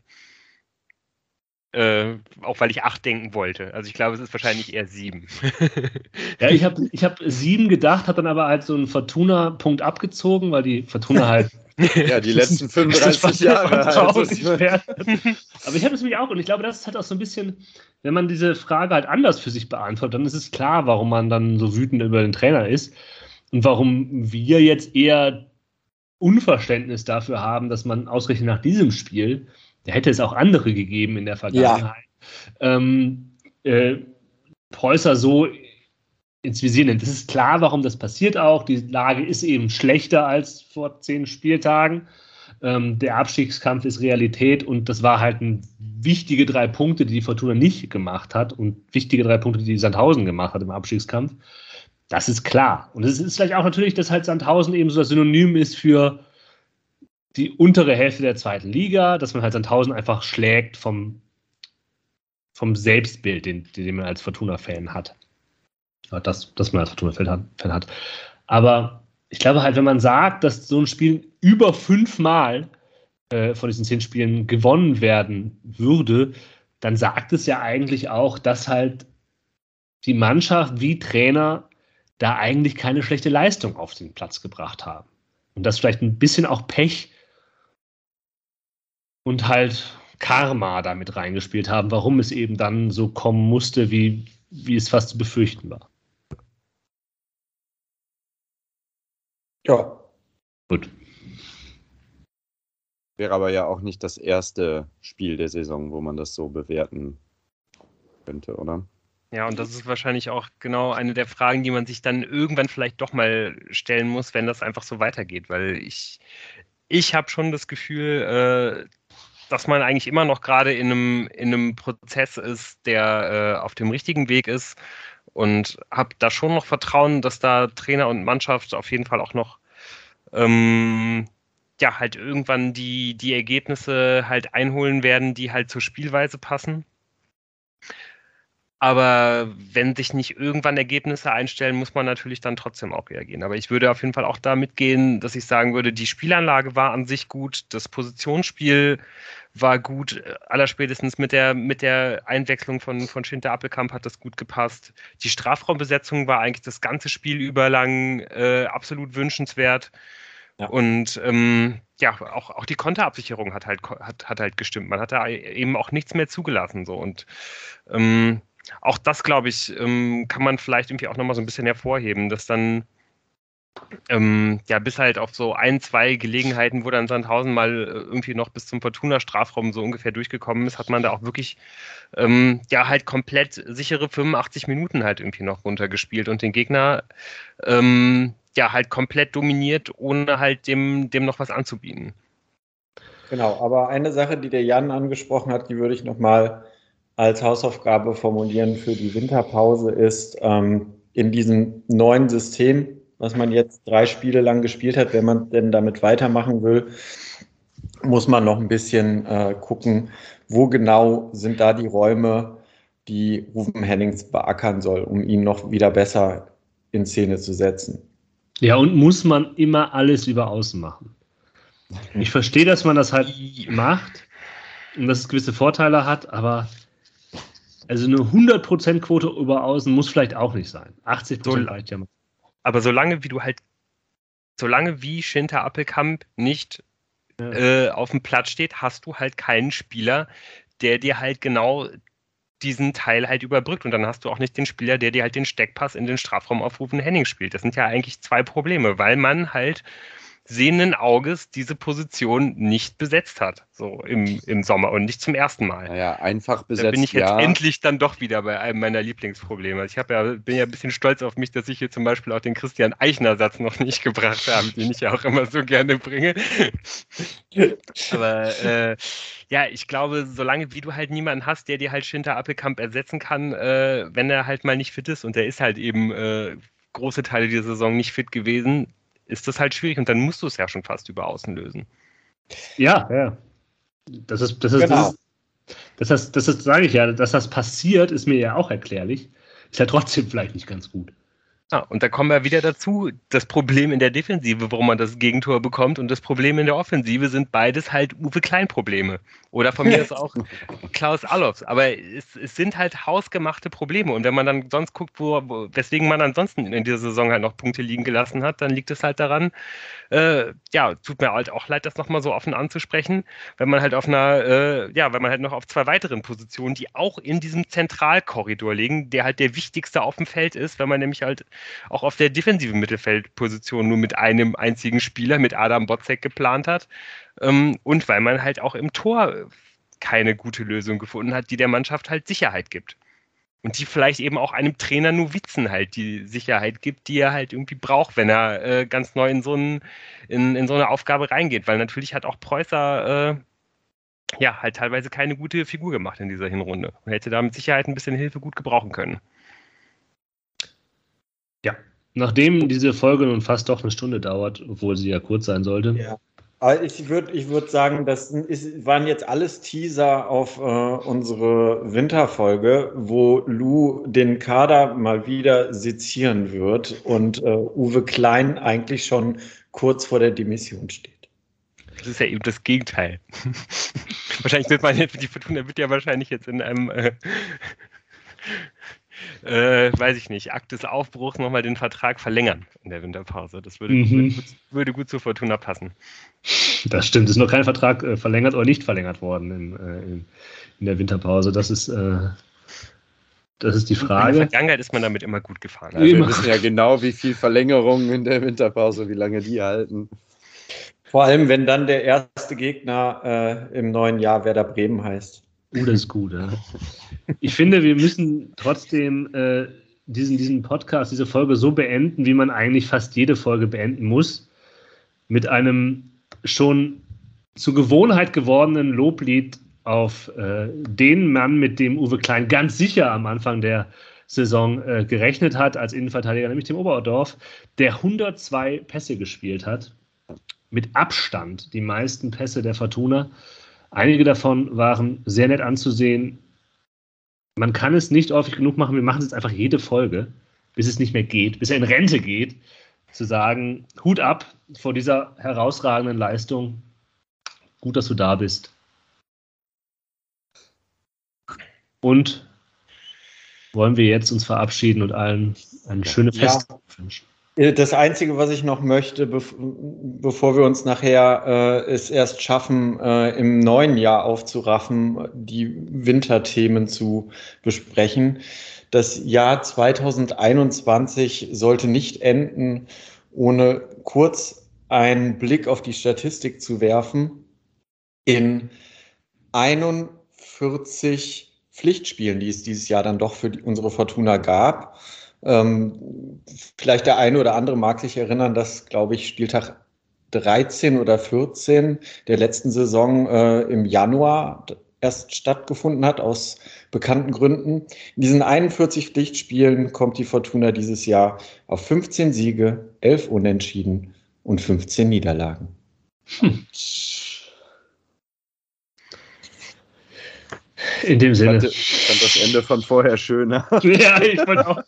äh, auch weil ich acht denken wollte. Also ich glaube, es ist wahrscheinlich eher sieben. ja, ich habe ich hab sieben gedacht, habe dann aber halt so einen Fortuna-Punkt abgezogen, weil die Fortuna halt ja, die letzten 35 Jahre. Halt. Aber ich habe es mich auch, und ich glaube, das ist halt auch so ein bisschen, wenn man diese Frage halt anders für sich beantwortet, dann ist es klar, warum man dann so wütend über den Trainer ist und warum wir jetzt eher Unverständnis dafür haben, dass man ausgerechnet nach diesem Spiel, da hätte es auch andere gegeben in der Vergangenheit, ja. ähm, äh, Preußer so ins Visier nimmt. Es ist klar, warum das passiert auch. Die Lage ist eben schlechter als vor zehn Spieltagen. Ähm, der Abstiegskampf ist Realität und das war halt ein wichtige drei Punkte, die die Fortuna nicht gemacht hat und wichtige drei Punkte, die Sandhausen gemacht hat im Abstiegskampf. Das ist klar. Und es ist vielleicht auch natürlich, dass halt Sandhausen eben so das Synonym ist für die untere Hälfte der zweiten Liga, dass man halt Sandhausen einfach schlägt vom, vom Selbstbild, den, den man als Fortuna-Fan hat. Ja, das, das man als Fortuna-Fan hat. Aber ich glaube halt, wenn man sagt, dass so ein Spiel über fünfmal äh, von diesen zehn Spielen gewonnen werden würde, dann sagt es ja eigentlich auch, dass halt die Mannschaft wie Trainer da eigentlich keine schlechte Leistung auf den Platz gebracht haben. Und dass vielleicht ein bisschen auch Pech und halt Karma damit reingespielt haben, warum es eben dann so kommen musste, wie, wie es fast zu befürchten war. Ja. Gut. Wäre aber ja auch nicht das erste Spiel der Saison, wo man das so bewerten könnte, oder? Ja, und das ist wahrscheinlich auch genau eine der Fragen, die man sich dann irgendwann vielleicht doch mal stellen muss, wenn das einfach so weitergeht, weil ich, ich habe schon das Gefühl, äh, dass man eigentlich immer noch gerade in einem, in einem Prozess ist, der äh, auf dem richtigen Weg ist und habe da schon noch Vertrauen, dass da Trainer und Mannschaft auf jeden Fall auch noch ähm, ja halt irgendwann die, die Ergebnisse halt einholen werden, die halt zur Spielweise passen. Aber wenn sich nicht irgendwann Ergebnisse einstellen, muss man natürlich dann trotzdem auch reagieren. Aber ich würde auf jeden Fall auch da mitgehen, dass ich sagen würde, die Spielanlage war an sich gut, das Positionsspiel war gut, allerspätestens mit der, mit der Einwechslung von, von Schinter Appelkamp hat das gut gepasst. Die Strafraumbesetzung war eigentlich das ganze Spiel über lang äh, absolut wünschenswert. Ja. Und ähm, ja, auch, auch die Konterabsicherung hat halt, hat, hat halt gestimmt. Man hat da eben auch nichts mehr zugelassen. So. Und ähm, auch das, glaube ich, ähm, kann man vielleicht irgendwie auch nochmal so ein bisschen hervorheben, dass dann ähm, ja, bis halt auf so ein, zwei Gelegenheiten, wo dann Sandhausen mal äh, irgendwie noch bis zum Fortuna-Strafraum so ungefähr durchgekommen ist, hat man da auch wirklich ähm, ja halt komplett sichere 85 Minuten halt irgendwie noch runtergespielt und den Gegner ähm, ja halt komplett dominiert, ohne halt dem, dem noch was anzubieten. Genau, aber eine Sache, die der Jan angesprochen hat, die würde ich nochmal als Hausaufgabe formulieren für die Winterpause ist, ähm, in diesem neuen System, was man jetzt drei Spiele lang gespielt hat, wenn man denn damit weitermachen will, muss man noch ein bisschen äh, gucken, wo genau sind da die Räume, die Rufen Hennings beackern soll, um ihn noch wieder besser in Szene zu setzen. Ja, und muss man immer alles über Außen machen. Ich verstehe, dass man das halt macht und dass es gewisse Vorteile hat, aber also eine 100% Quote über Außen muss vielleicht auch nicht sein. 80% so, reicht ja mal. Aber solange wie du halt, solange wie Schinter Appelkamp nicht ja. äh, auf dem Platz steht, hast du halt keinen Spieler, der dir halt genau diesen Teil halt überbrückt. Und dann hast du auch nicht den Spieler, der dir halt den Steckpass in den Strafraum aufrufen Henning spielt. Das sind ja eigentlich zwei Probleme, weil man halt sehenden Auges diese Position nicht besetzt hat, so im, im Sommer und nicht zum ersten Mal. Naja, einfach besetzt. Da bin ich jetzt ja. endlich dann doch wieder bei einem meiner Lieblingsprobleme. Ich ja, bin ja ein bisschen stolz auf mich, dass ich hier zum Beispiel auch den Christian Eichner-Satz noch nicht gebracht habe, den ich ja auch immer so gerne bringe. Aber äh, ja, ich glaube, solange wie du halt niemanden hast, der dir halt Schinter Appelkamp ersetzen kann, äh, wenn er halt mal nicht fit ist und der ist halt eben äh, große Teile dieser Saison nicht fit gewesen, ist das halt schwierig und dann musst du es ja schon fast über Außen lösen. Ja, ja. Das ist, das ist, genau. das, das, das, das sage ich ja, dass das passiert, ist mir ja auch erklärlich. Ist ja trotzdem vielleicht nicht ganz gut. Ja, und da kommen wir wieder dazu, das Problem in der Defensive, warum man das Gegentor bekommt und das Problem in der Offensive sind beides halt Uwe Klein-Probleme. Oder von mir ist auch Klaus Allofs. Aber es, es, sind halt hausgemachte Probleme. Und wenn man dann sonst guckt, wo, wo, weswegen man ansonsten in dieser Saison halt noch Punkte liegen gelassen hat, dann liegt es halt daran, äh, ja, tut mir halt auch leid, das nochmal so offen anzusprechen, wenn man halt auf einer, äh, ja, wenn man halt noch auf zwei weiteren Positionen, die auch in diesem Zentralkorridor liegen, der halt der wichtigste auf dem Feld ist, wenn man nämlich halt auch auf der defensiven Mittelfeldposition nur mit einem einzigen Spieler, mit Adam Botzek geplant hat. Ähm, und weil man halt auch im Tor keine gute Lösung gefunden hat, die der Mannschaft halt Sicherheit gibt. und die vielleicht eben auch einem Trainer Novizen halt die Sicherheit gibt, die er halt irgendwie braucht, wenn er äh, ganz neu in so, ein, in, in so eine Aufgabe reingeht. Weil natürlich hat auch Preußer äh, ja halt teilweise keine gute Figur gemacht in dieser Hinrunde. Und hätte da mit Sicherheit ein bisschen Hilfe gut gebrauchen können. Ja, nachdem diese Folge nun fast doch eine Stunde dauert, obwohl sie ja kurz sein sollte, ja. Ich würde ich würd sagen, das ist, waren jetzt alles Teaser auf äh, unsere Winterfolge, wo Lou den Kader mal wieder sezieren wird und äh, Uwe Klein eigentlich schon kurz vor der Demission steht. Das ist ja eben das Gegenteil. wahrscheinlich wird man jetzt, die Fortuna wird ja wahrscheinlich jetzt in einem äh, äh, weiß ich nicht, Akt des Aufbruchs nochmal den Vertrag verlängern in der Winterpause. Das würde, mhm. würde, würde, gut zur Fortuna passen. Das stimmt, es ist noch kein Vertrag äh, verlängert oder nicht verlängert worden in, äh, in, in der Winterpause. Das ist, äh, das ist die Frage. In der Vergangenheit ist man damit immer gut gefahren. Also wir wissen ja genau, wie viel Verlängerungen in der Winterpause, wie lange die halten. Vor allem, wenn dann der erste Gegner äh, im neuen Jahr Werder Bremen heißt. Das ist gut. Ja. Ich finde, wir müssen trotzdem äh, diesen, diesen Podcast, diese Folge so beenden, wie man eigentlich fast jede Folge beenden muss. Mit einem schon zur Gewohnheit gewordenen Loblied auf äh, den Mann, mit dem Uwe Klein ganz sicher am Anfang der Saison äh, gerechnet hat als Innenverteidiger, nämlich dem Oberdorf, der 102 Pässe gespielt hat. Mit Abstand die meisten Pässe der Fortuna. Einige davon waren sehr nett anzusehen. Man kann es nicht häufig genug machen. Wir machen es jetzt einfach jede Folge, bis es nicht mehr geht, bis er in Rente geht, zu sagen, Hut ab vor dieser herausragenden Leistung. Gut, dass du da bist. Und wollen wir jetzt uns verabschieden und allen eine schöne Fest ja. wünschen. Äh, das Einzige, was ich noch möchte, bevor wir uns nachher äh, es erst schaffen, äh, im neuen Jahr aufzuraffen, die Winterthemen zu besprechen. Das Jahr 2021 sollte nicht enden, ohne kurz einen Blick auf die Statistik zu werfen. In 41 Pflichtspielen, die es dieses Jahr dann doch für die, unsere Fortuna gab, ähm, vielleicht der eine oder andere mag sich erinnern, dass, glaube ich, Spieltag 13 oder 14 der letzten Saison äh, im Januar erst stattgefunden hat, aus bekannten Gründen. In diesen 41 Pflichtspielen kommt die Fortuna dieses Jahr auf 15 Siege, 11 Unentschieden und 15 Niederlagen. Hm. In dem Sinne. Ich fand, das Ende von vorher schöner. Ja, ich fand auch.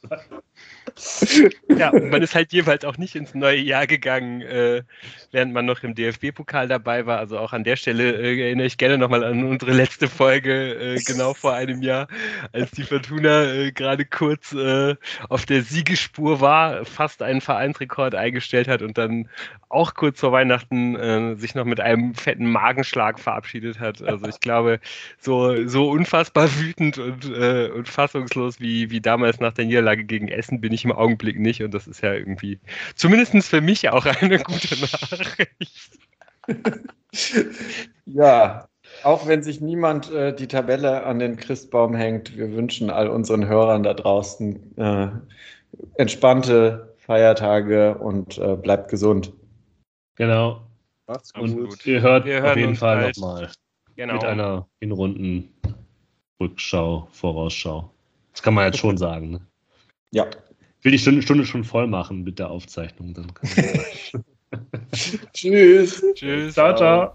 Ja, man ist halt jeweils auch nicht ins neue Jahr gegangen, äh, während man noch im DFB-Pokal dabei war. Also auch an der Stelle äh, erinnere ich gerne nochmal an unsere letzte Folge, äh, genau vor einem Jahr, als die Fortuna äh, gerade kurz äh, auf der Siegespur war, fast einen Vereinsrekord eingestellt hat und dann auch kurz vor Weihnachten äh, sich noch mit einem fetten Magenschlag verabschiedet hat. Also ich glaube, so, so unfassbar wütend und, und fassungslos wie, wie damals nach der Niederlage gegen Essen bin ich im Augenblick nicht und das ist ja irgendwie zumindest für mich auch eine gute Nachricht. ja, auch wenn sich niemand äh, die Tabelle an den Christbaum hängt, wir wünschen all unseren Hörern da draußen äh, entspannte Feiertage und äh, bleibt gesund. Genau. Macht's gut. Und ihr hört wir auf jeden Fall nochmal genau. mit einer Hinrunden Rückschau, Vorausschau. Das kann man jetzt schon sagen. Ne? Ja. Ich will die Stunde, Stunde schon voll machen mit der Aufzeichnung. Dann Tschüss. Tschüss. Ciao, ciao.